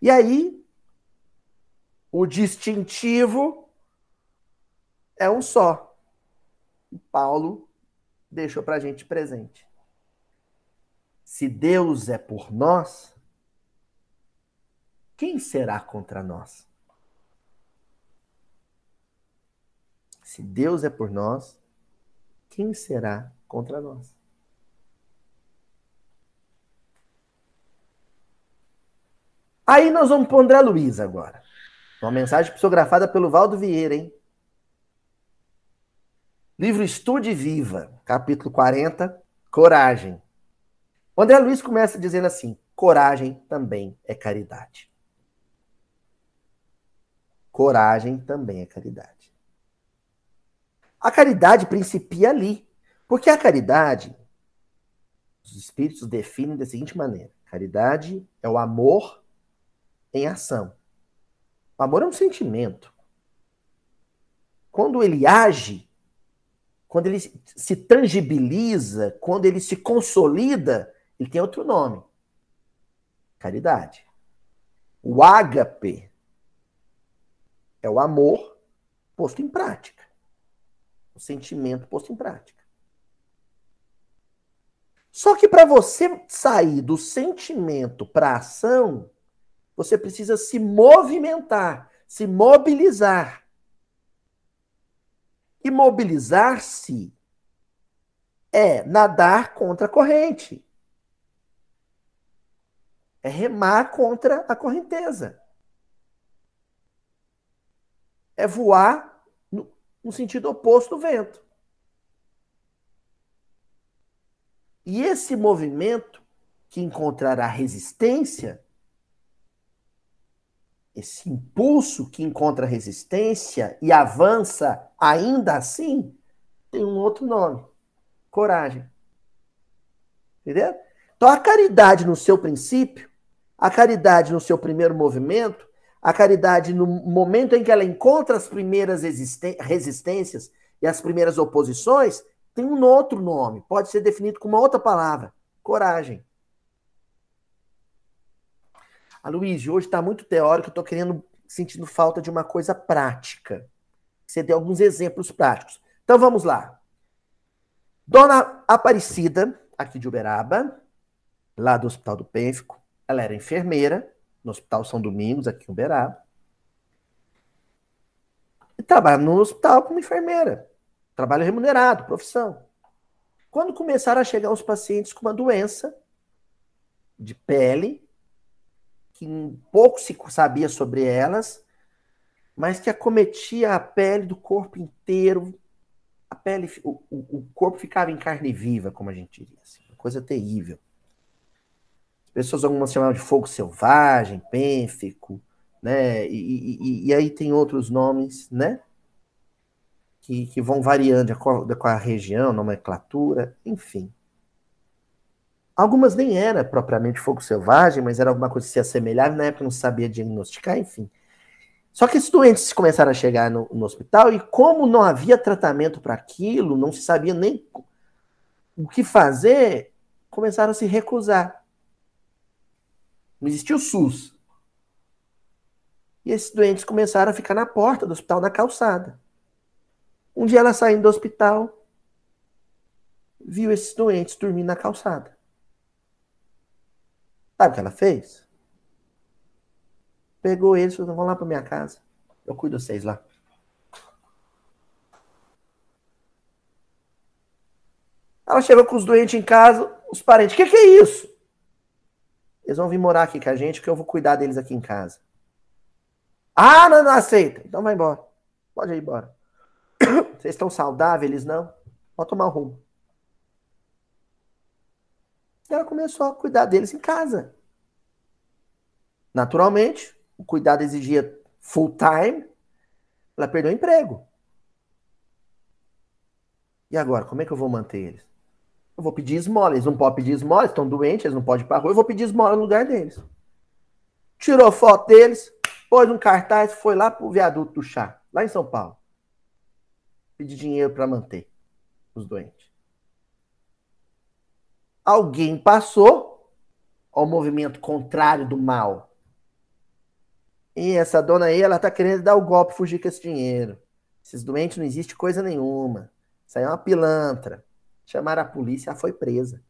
E aí, o distintivo é um só. E Paulo deixou para a gente presente. Se Deus é por nós, quem será contra nós? Se Deus é por nós, quem será contra nós? Aí nós vamos para André Luiz agora. Uma mensagem psicografada pelo Valdo Vieira, hein? Livro Estude Viva, capítulo 40, Coragem. O André Luiz começa dizendo assim: coragem também é caridade. Coragem também é caridade. A caridade principia ali. Porque a caridade, os espíritos definem da seguinte maneira: caridade é o amor em ação. O amor é um sentimento. Quando ele age, quando ele se tangibiliza, quando ele se consolida, ele tem outro nome: caridade. O ágape é o amor posto em prática. O sentimento posto em prática. Só que para você sair do sentimento para a ação, você precisa se movimentar, se mobilizar. E mobilizar-se é nadar contra a corrente. É remar contra a correnteza. É voar no, sentido oposto do vento. E esse movimento que encontrará resistência esse impulso que encontra resistência e avança ainda assim, tem um outro nome: coragem. Entendeu? Então, a caridade no seu princípio, a caridade no seu primeiro movimento, a caridade no momento em que ela encontra as primeiras resistências e as primeiras oposições, tem um outro nome, pode ser definido com uma outra palavra: coragem. A Luiz, hoje está muito teórico, estou querendo, sentindo falta de uma coisa prática. Você deu alguns exemplos práticos. Então vamos lá. Dona Aparecida, aqui de Uberaba, lá do Hospital do Pênfico, ela era enfermeira no Hospital São Domingos, aqui em Uberaba. E trabalha no hospital como enfermeira. Trabalho remunerado, profissão. Quando começaram a chegar os pacientes com uma doença de pele, que pouco se sabia sobre elas, mas que acometia a pele do corpo inteiro. A pele, o, o corpo ficava em carne viva, como a gente diria. Assim, uma coisa terrível. As pessoas algumas chamavam de fogo selvagem, pênfico, né? E, e, e aí tem outros nomes, né? Que, que vão variando de acordo com a região, nomenclatura, enfim. Algumas nem era propriamente fogo selvagem, mas era alguma coisa que se assemelhava, na época não sabia diagnosticar, enfim. Só que esses doentes começaram a chegar no, no hospital e como não havia tratamento para aquilo, não se sabia nem o que fazer, começaram a se recusar. Não existia o SUS. E esses doentes começaram a ficar na porta do hospital, na calçada. Um dia ela saindo do hospital, viu esses doentes dormindo na calçada. Sabe o que ela fez? Pegou eles e falou: vão lá para minha casa. Eu cuido de vocês lá. Ela chegou com os doentes em casa, os parentes. O que, que é isso? Eles vão vir morar aqui com a gente, que eu vou cuidar deles aqui em casa. Ah, não, não aceita. Então vai embora. Pode ir embora. Vocês estão saudáveis, eles não? Pode tomar rumo. E ela começou a cuidar deles em casa. Naturalmente, o cuidado exigia full time. Ela perdeu o emprego. E agora, como é que eu vou manter eles? Eu vou pedir esmola. Eles não podem pedir esmola, eles estão doentes, eles não podem ir para rua. Eu vou pedir esmola no lugar deles. Tirou foto deles, pôs um cartaz, foi lá pro viaduto do chá, lá em São Paulo. Pedir dinheiro para manter os doentes. Alguém passou ao movimento contrário do mal. E essa dona aí, ela tá querendo dar o golpe, fugir com esse dinheiro. Esses doentes não existe coisa nenhuma. Isso aí é uma pilantra. Chamaram a polícia, ela foi presa.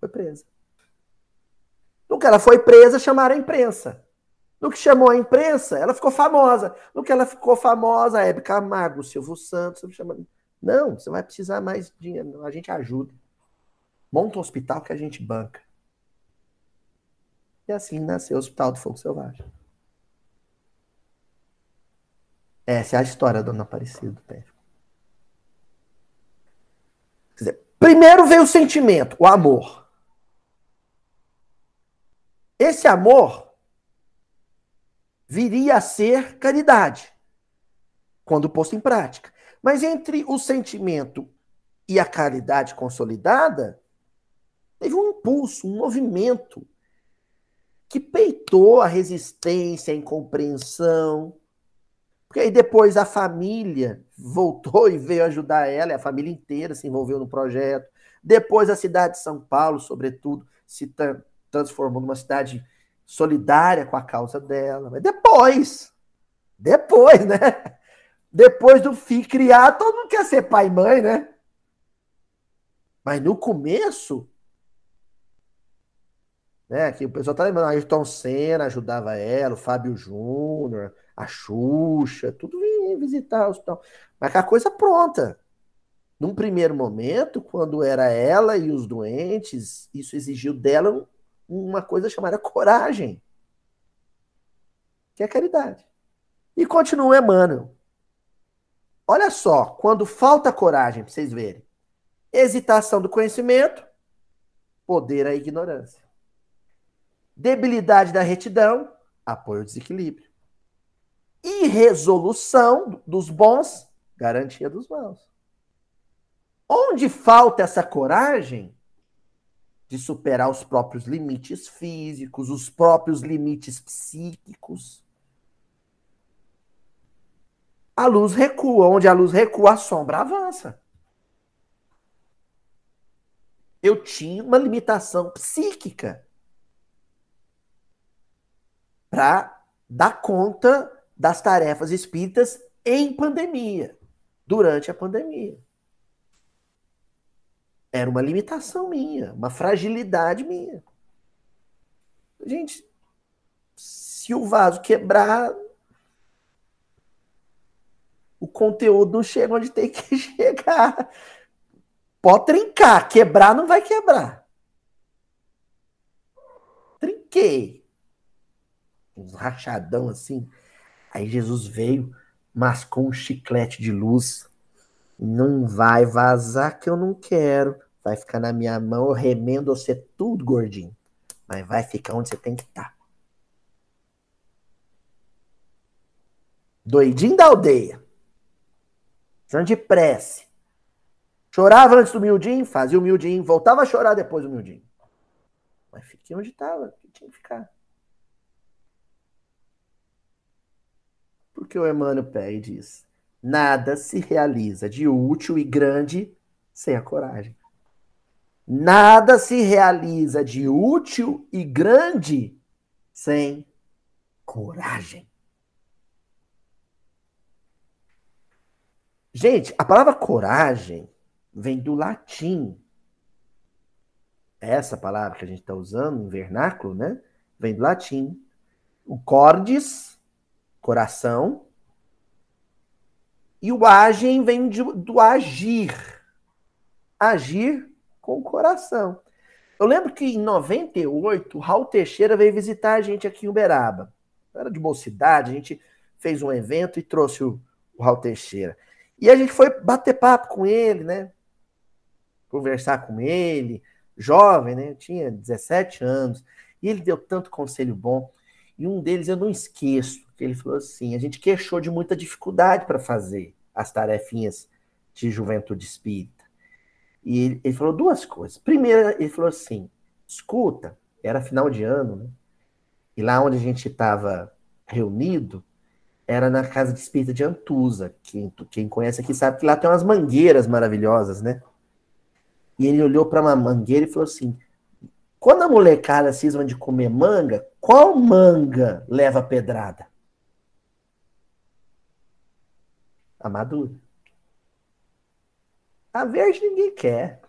Foi presa. No que ela foi presa, chamaram a imprensa. No que chamou a imprensa, ela ficou famosa. No que ela ficou famosa, a Hebe Camargo, Silvio Santos, chamando. Não, você vai precisar mais dinheiro. A gente ajuda. Monta um hospital que a gente banca. E assim nasceu o Hospital do Fogo Selvagem. Essa é a história da Dona Aparecida. Quer dizer, primeiro veio o sentimento, o amor. Esse amor viria a ser caridade, quando posto em prática. Mas entre o sentimento e a caridade consolidada, teve um impulso, um movimento que peitou a resistência, a incompreensão. Porque aí depois a família voltou e veio ajudar ela, e a família inteira se envolveu no projeto. Depois a cidade de São Paulo, sobretudo, se transformou numa cidade solidária com a causa dela. Mas depois, depois, né? Depois do filho criar, todo mundo quer ser pai e mãe, né? Mas no começo, né? Que o pessoal tá lembrando, Ayrton Senna ajudava ela, o Fábio Júnior, a Xuxa, tudo vinha visitar o hospital. Mas com a coisa pronta. Num primeiro momento, quando era ela e os doentes, isso exigiu dela uma coisa chamada coragem, que é caridade. E continua Emmanuel. Olha só, quando falta coragem, para vocês verem. Hesitação do conhecimento, poder à ignorância. Debilidade da retidão, apoio ao desequilíbrio. Irresolução dos bons, garantia dos maus. Onde falta essa coragem de superar os próprios limites físicos, os próprios limites psíquicos, a luz recua. Onde a luz recua, a sombra avança. Eu tinha uma limitação psíquica para dar conta das tarefas espíritas em pandemia, durante a pandemia. Era uma limitação minha, uma fragilidade minha. Gente, se o vaso quebrar, o conteúdo não chega onde tem que chegar. Pode trincar, quebrar não vai quebrar. Trinquei uns rachadão assim. Aí Jesus veio, mascou um chiclete de luz. Não vai vazar que eu não quero. Vai ficar na minha mão, eu remendo você tudo gordinho. Mas vai ficar onde você tem que estar. Tá. Doidinho da aldeia. Precisando de prece. Chorava antes do miudinho, fazia o miudinho, voltava a chorar depois do miudinho. Mas fiquei onde estava, tinha que ficar. Porque o Emmanuel pega e diz: nada se realiza de útil e grande sem a coragem. Nada se realiza de útil e grande sem coragem. Gente, a palavra coragem vem do latim. Essa palavra que a gente está usando, em vernáculo, né? Vem do latim. O cordes, coração. E o agem vem de, do agir. Agir com o coração. Eu lembro que em 98, o Raul Teixeira veio visitar a gente aqui em Uberaba. Era de mocidade, a gente fez um evento e trouxe o, o Raul Teixeira. E a gente foi bater papo com ele, né? Conversar com ele, jovem, né? Eu tinha 17 anos. E ele deu tanto conselho bom. E um deles eu não esqueço, que ele falou assim: a gente queixou de muita dificuldade para fazer as tarefinhas de juventude espírita. E ele, ele, falou duas coisas. Primeiro, ele falou assim: escuta, era final de ano, né? E lá onde a gente estava reunido era na casa de espírita de Antusa. Quem, quem conhece aqui sabe que lá tem umas mangueiras maravilhosas, né? E ele olhou para uma mangueira e falou assim: quando a molecada cisma de comer manga, qual manga leva pedrada? A madura. A verde ninguém quer.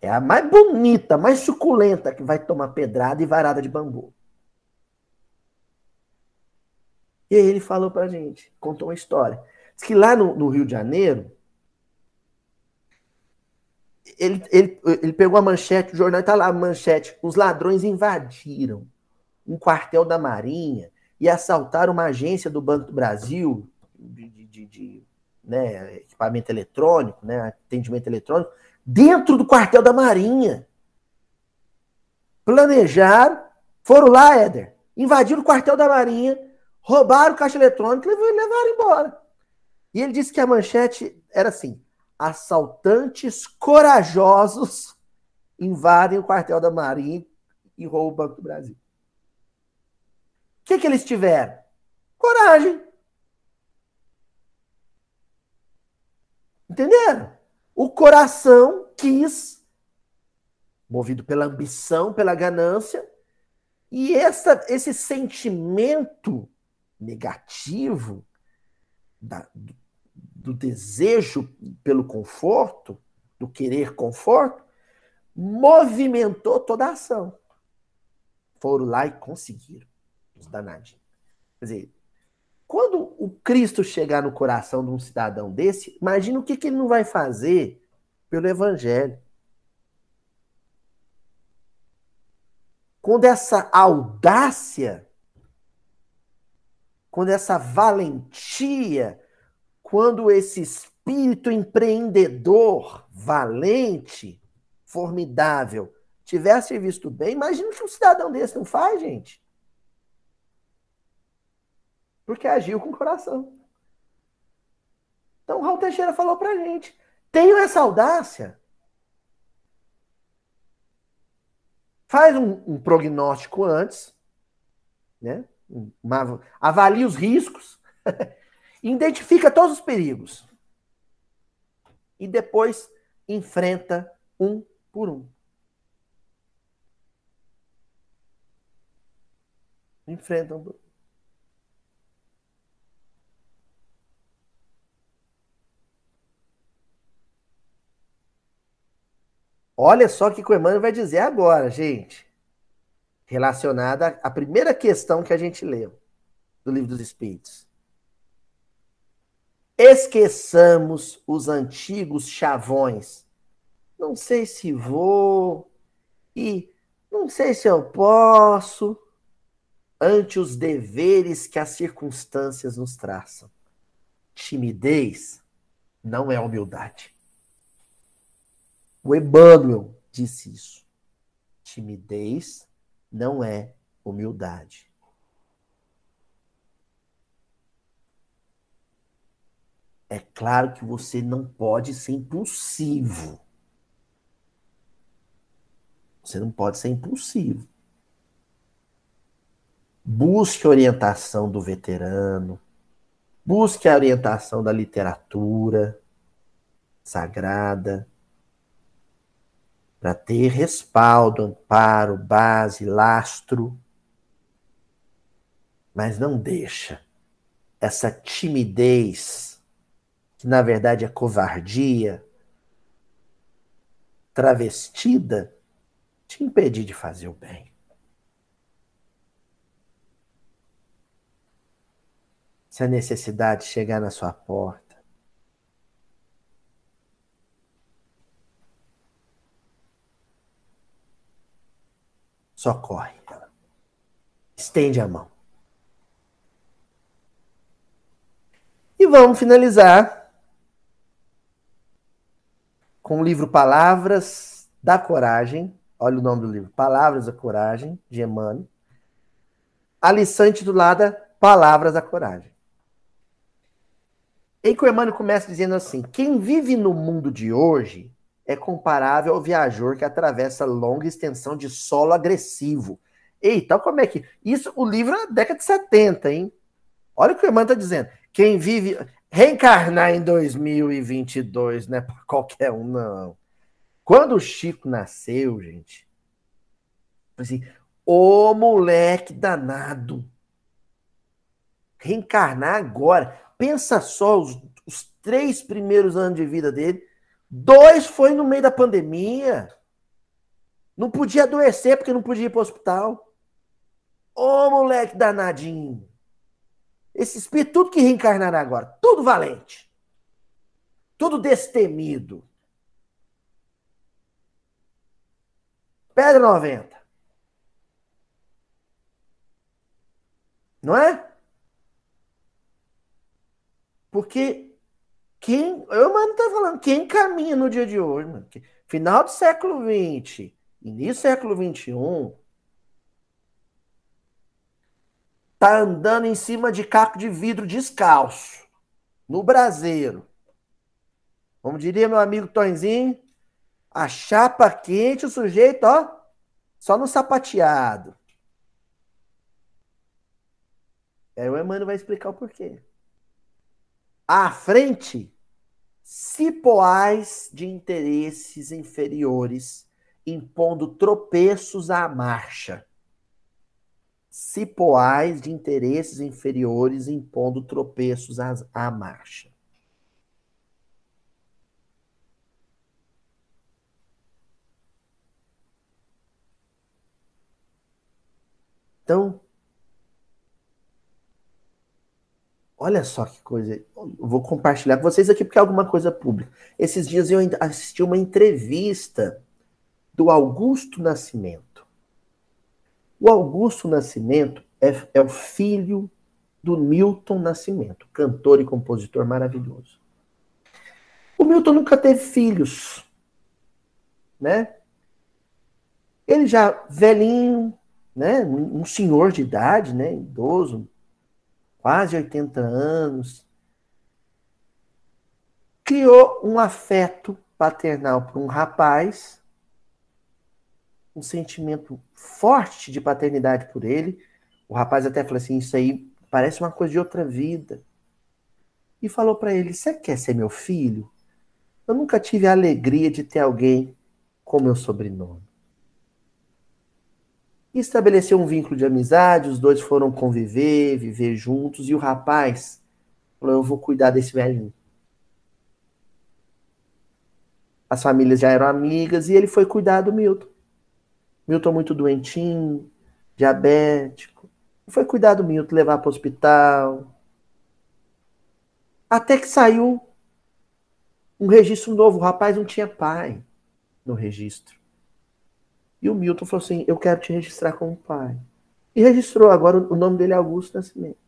É a mais bonita, mais suculenta que vai tomar pedrada e varada de bambu. E aí ele falou pra gente, contou uma história. Diz que lá no, no Rio de Janeiro, ele, ele, ele pegou a manchete, o jornal está lá, a manchete. Os ladrões invadiram um quartel da Marinha e assaltaram uma agência do Banco do Brasil de, de, de né, equipamento eletrônico, né, atendimento eletrônico, dentro do quartel da Marinha. Planejaram, foram lá, Éder, invadiram o quartel da Marinha, roubaram o caixa eletrônico e levaram embora. E ele disse que a manchete era assim: assaltantes corajosos invadem o quartel da Marinha e roubam o Banco do Brasil. O que, que eles tiveram? Coragem. Entenderam? O coração quis, movido pela ambição, pela ganância, e essa, esse sentimento negativo da, do, do desejo pelo conforto, do querer conforto, movimentou toda a ação. Foram lá e conseguiram, os danadinhos. Quer dizer, quando o Cristo chegar no coração de um cidadão desse, imagina o que, que ele não vai fazer pelo Evangelho. Quando essa audácia, quando essa valentia, quando esse espírito empreendedor, valente, formidável, tivesse visto bem, imagina o que um cidadão desse não faz, gente. Porque agiu com o coração. Então, Raul Teixeira falou pra gente: tenho essa audácia. Faz um, um prognóstico antes, né? Uma, avalie os riscos, identifica todos os perigos e depois enfrenta um por um. Enfrenta um por um. Olha só o que o Emmanuel vai dizer agora, gente. Relacionada à primeira questão que a gente leu do Livro dos Espíritos. Esqueçamos os antigos chavões. Não sei se vou e não sei se eu posso ante os deveres que as circunstâncias nos traçam. Timidez não é humildade. O Emmanuel disse isso. Timidez não é humildade. É claro que você não pode ser impulsivo. Você não pode ser impulsivo. Busque a orientação do veterano, busque a orientação da literatura sagrada, para ter respaldo, amparo, base, lastro. Mas não deixa essa timidez, que na verdade é covardia, travestida, te impedir de fazer o bem. Se a necessidade chegar na sua porta, socorre. Estende a mão. E vamos finalizar com o livro Palavras da Coragem. Olha o nome do livro: Palavras da Coragem, de Emmanuel. A lição intitulada Palavras da Coragem. Em que o Emmanuel começa dizendo assim: quem vive no mundo de hoje é comparável ao viajor que atravessa longa extensão de solo agressivo. Eita, como é que. Isso, o livro é da década de 70, hein? Olha o que o irmão está dizendo. Quem vive. Reencarnar em 2022 não é para qualquer um, não. Quando o Chico nasceu, gente, assim, ô moleque danado. Reencarnar agora. Pensa só os, os três primeiros anos de vida dele Dois foi no meio da pandemia. Não podia adoecer porque não podia ir para o hospital. Ô, moleque danadinho. Esse espírito, tudo que reencarnará agora, tudo valente. Tudo destemido. Pedra 90. Não é? Porque quem, eu, mano, tá falando, quem caminha no dia de hoje, mano? Final do século XX, início do século XXI, tá andando em cima de caco de vidro descalço, no braseiro. Como diria meu amigo Tonzinho, a chapa quente, o sujeito, ó, só no sapateado. Aí o Emmanuel vai explicar o porquê. À frente cipoais de interesses inferiores, impondo tropeços à marcha. Cipoais de interesses inferiores, impondo tropeços à marcha. Então, Olha só que coisa. Eu vou compartilhar com vocês aqui porque é alguma coisa pública. Esses dias eu assisti uma entrevista do Augusto Nascimento. O Augusto Nascimento é, é o filho do Milton Nascimento, cantor e compositor maravilhoso. O Milton nunca teve filhos, né? Ele já velhinho, né? Um senhor de idade, né? Idoso, quase 80 anos, criou um afeto paternal para um rapaz, um sentimento forte de paternidade por ele. O rapaz até falou assim: Isso aí parece uma coisa de outra vida. E falou para ele: Você quer ser meu filho? Eu nunca tive a alegria de ter alguém com meu sobrenome estabeleceu um vínculo de amizade, os dois foram conviver, viver juntos, e o rapaz falou: Eu vou cuidar desse velhinho. As famílias já eram amigas e ele foi cuidar do Milton. Milton muito doentinho, diabético. Foi cuidar do Milton, levar para o hospital. Até que saiu um registro novo. O rapaz não tinha pai no registro. E o Milton falou assim: Eu quero te registrar como pai. E registrou, agora o nome dele é Augusto Nascimento.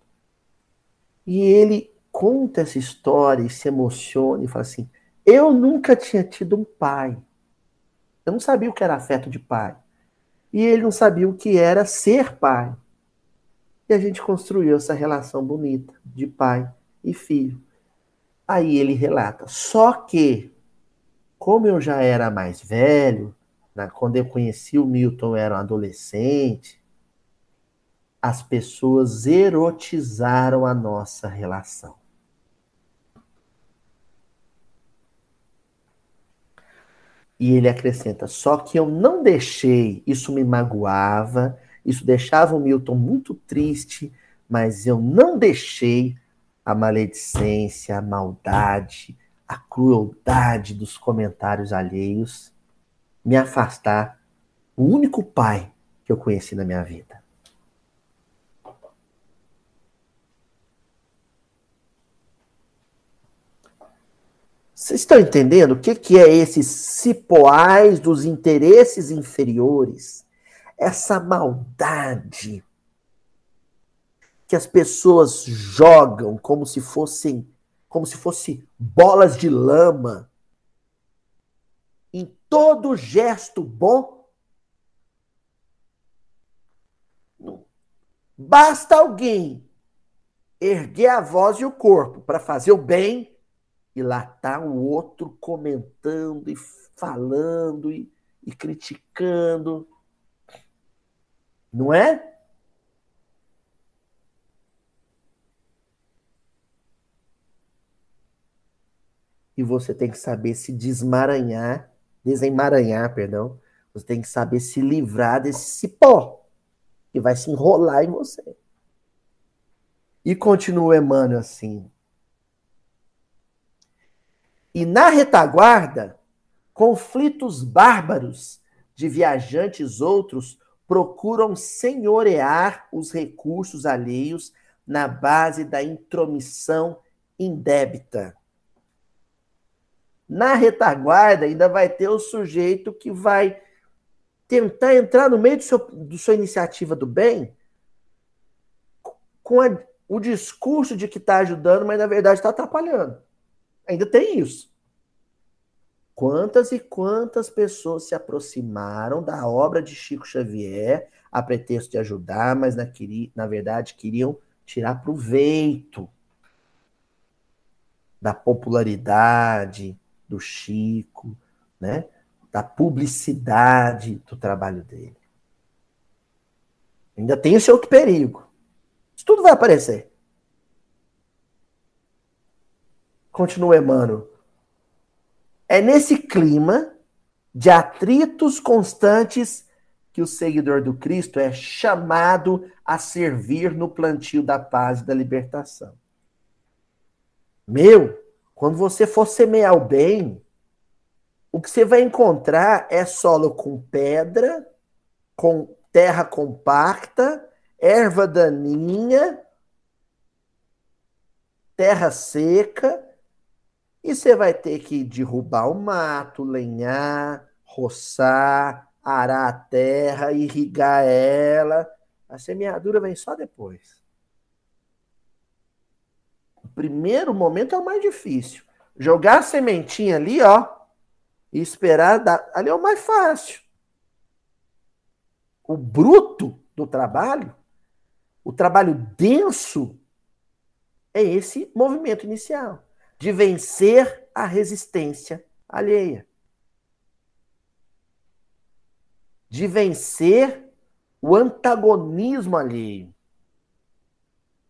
E ele conta essa história e se emociona e fala assim: Eu nunca tinha tido um pai. Eu não sabia o que era afeto de pai. E ele não sabia o que era ser pai. E a gente construiu essa relação bonita de pai e filho. Aí ele relata: só que, como eu já era mais velho, né, quando eu conheci o Milton, eu era um adolescente, as pessoas erotizaram a nossa relação. E ele acrescenta: só que eu não deixei, isso me magoava, isso deixava o Milton muito triste, mas eu não deixei a maledicência, a maldade, a crueldade dos comentários alheios me afastar o único pai que eu conheci na minha vida. Vocês estão entendendo o que, que é esses cipoais dos interesses inferiores? Essa maldade que as pessoas jogam como se fossem como se fosse bolas de lama em todo gesto bom? Basta alguém erguer a voz e o corpo para fazer o bem e lá tá o outro comentando e falando e, e criticando. Não é? e você tem que saber se desmaranhar, desemaranhar, perdão. Você tem que saber se livrar desse cipó que vai se enrolar em você. E continua Emmanuel assim. E na retaguarda, conflitos bárbaros de viajantes outros procuram senhorear os recursos alheios na base da intromissão indébita. Na retaguarda ainda vai ter o sujeito que vai tentar entrar no meio do seu, do sua iniciativa do bem com a, o discurso de que está ajudando, mas na verdade está atrapalhando. Ainda tem isso. Quantas e quantas pessoas se aproximaram da obra de Chico Xavier a pretexto de ajudar, mas na, na verdade queriam tirar proveito da popularidade, do Chico, né? da publicidade do trabalho dele. Ainda tem esse outro perigo. Isso tudo vai aparecer. Continua Emmanuel. É nesse clima de atritos constantes que o seguidor do Cristo é chamado a servir no plantio da paz e da libertação. Meu, quando você for semear o bem, o que você vai encontrar é solo com pedra, com terra compacta, erva daninha, terra seca, e você vai ter que derrubar o mato, lenhar, roçar, arar a terra, irrigar ela. A semeadura vem só depois primeiro momento é o mais difícil. Jogar a sementinha ali, ó, e esperar dar, ali é o mais fácil. O bruto do trabalho, o trabalho denso, é esse movimento inicial de vencer a resistência alheia. De vencer o antagonismo alheio,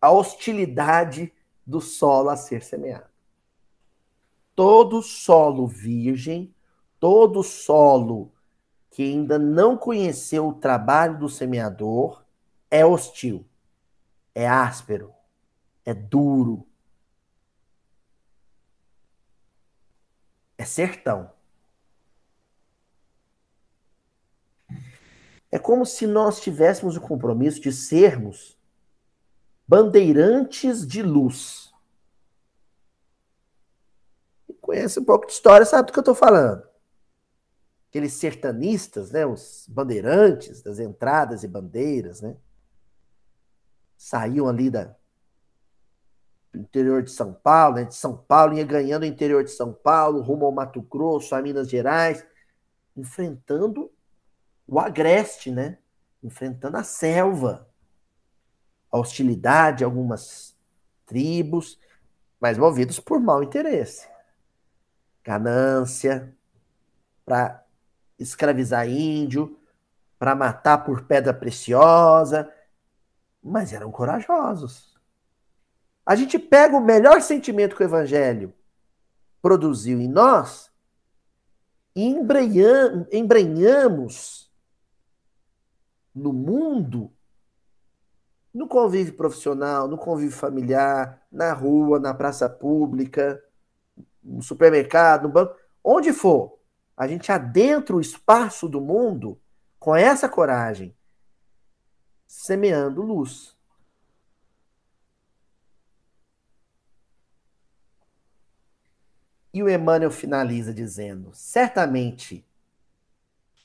a hostilidade do solo a ser semeado. Todo solo virgem, todo solo que ainda não conheceu o trabalho do semeador é hostil, é áspero, é duro, é sertão. É como se nós tivéssemos o compromisso de sermos bandeirantes de luz. Conhece um pouco de história, sabe do que eu estou falando. Aqueles sertanistas, né, os bandeirantes das entradas e bandeiras, né, saíam ali da, do interior de São Paulo, né, de São Paulo, ia ganhando o interior de São Paulo, rumo ao Mato Grosso, a Minas Gerais, enfrentando o agreste, né, enfrentando a selva a hostilidade de algumas tribos, mas movidos por mau interesse. Ganância, para escravizar índio, para matar por pedra preciosa, mas eram corajosos. A gente pega o melhor sentimento que o evangelho produziu em nós e embrenhamos no mundo, no convívio profissional, no convívio familiar, na rua, na praça pública, no supermercado, no banco, onde for. A gente adentra o espaço do mundo com essa coragem, semeando luz. E o Emmanuel finaliza dizendo: certamente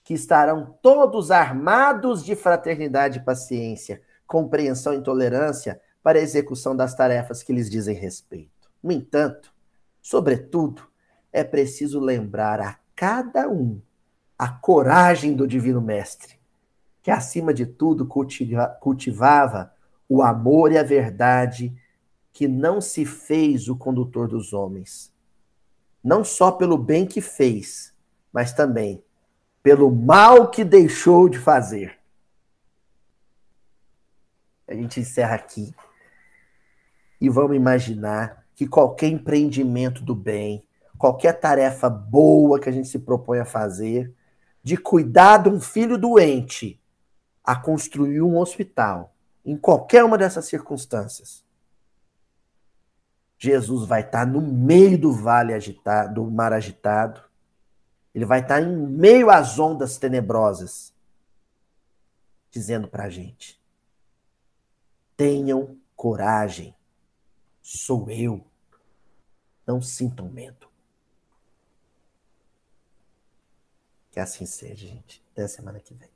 que estarão todos armados de fraternidade e paciência, compreensão e tolerância para a execução das tarefas que lhes dizem respeito. No entanto, sobretudo, é preciso lembrar a cada um a coragem do Divino Mestre, que acima de tudo cultiva, cultivava o amor e a verdade, que não se fez o condutor dos homens, não só pelo bem que fez, mas também pelo mal que deixou de fazer. A gente encerra aqui e vamos imaginar que qualquer empreendimento do bem, qualquer tarefa boa que a gente se propõe a fazer, de cuidar de um filho doente a construir um hospital, em qualquer uma dessas circunstâncias, Jesus vai estar no meio do vale agitado, do mar agitado. Ele vai estar em meio às ondas tenebrosas, dizendo para a gente: tenham coragem, sou eu. Não sintam medo. Que assim seja, gente. Até semana que vem.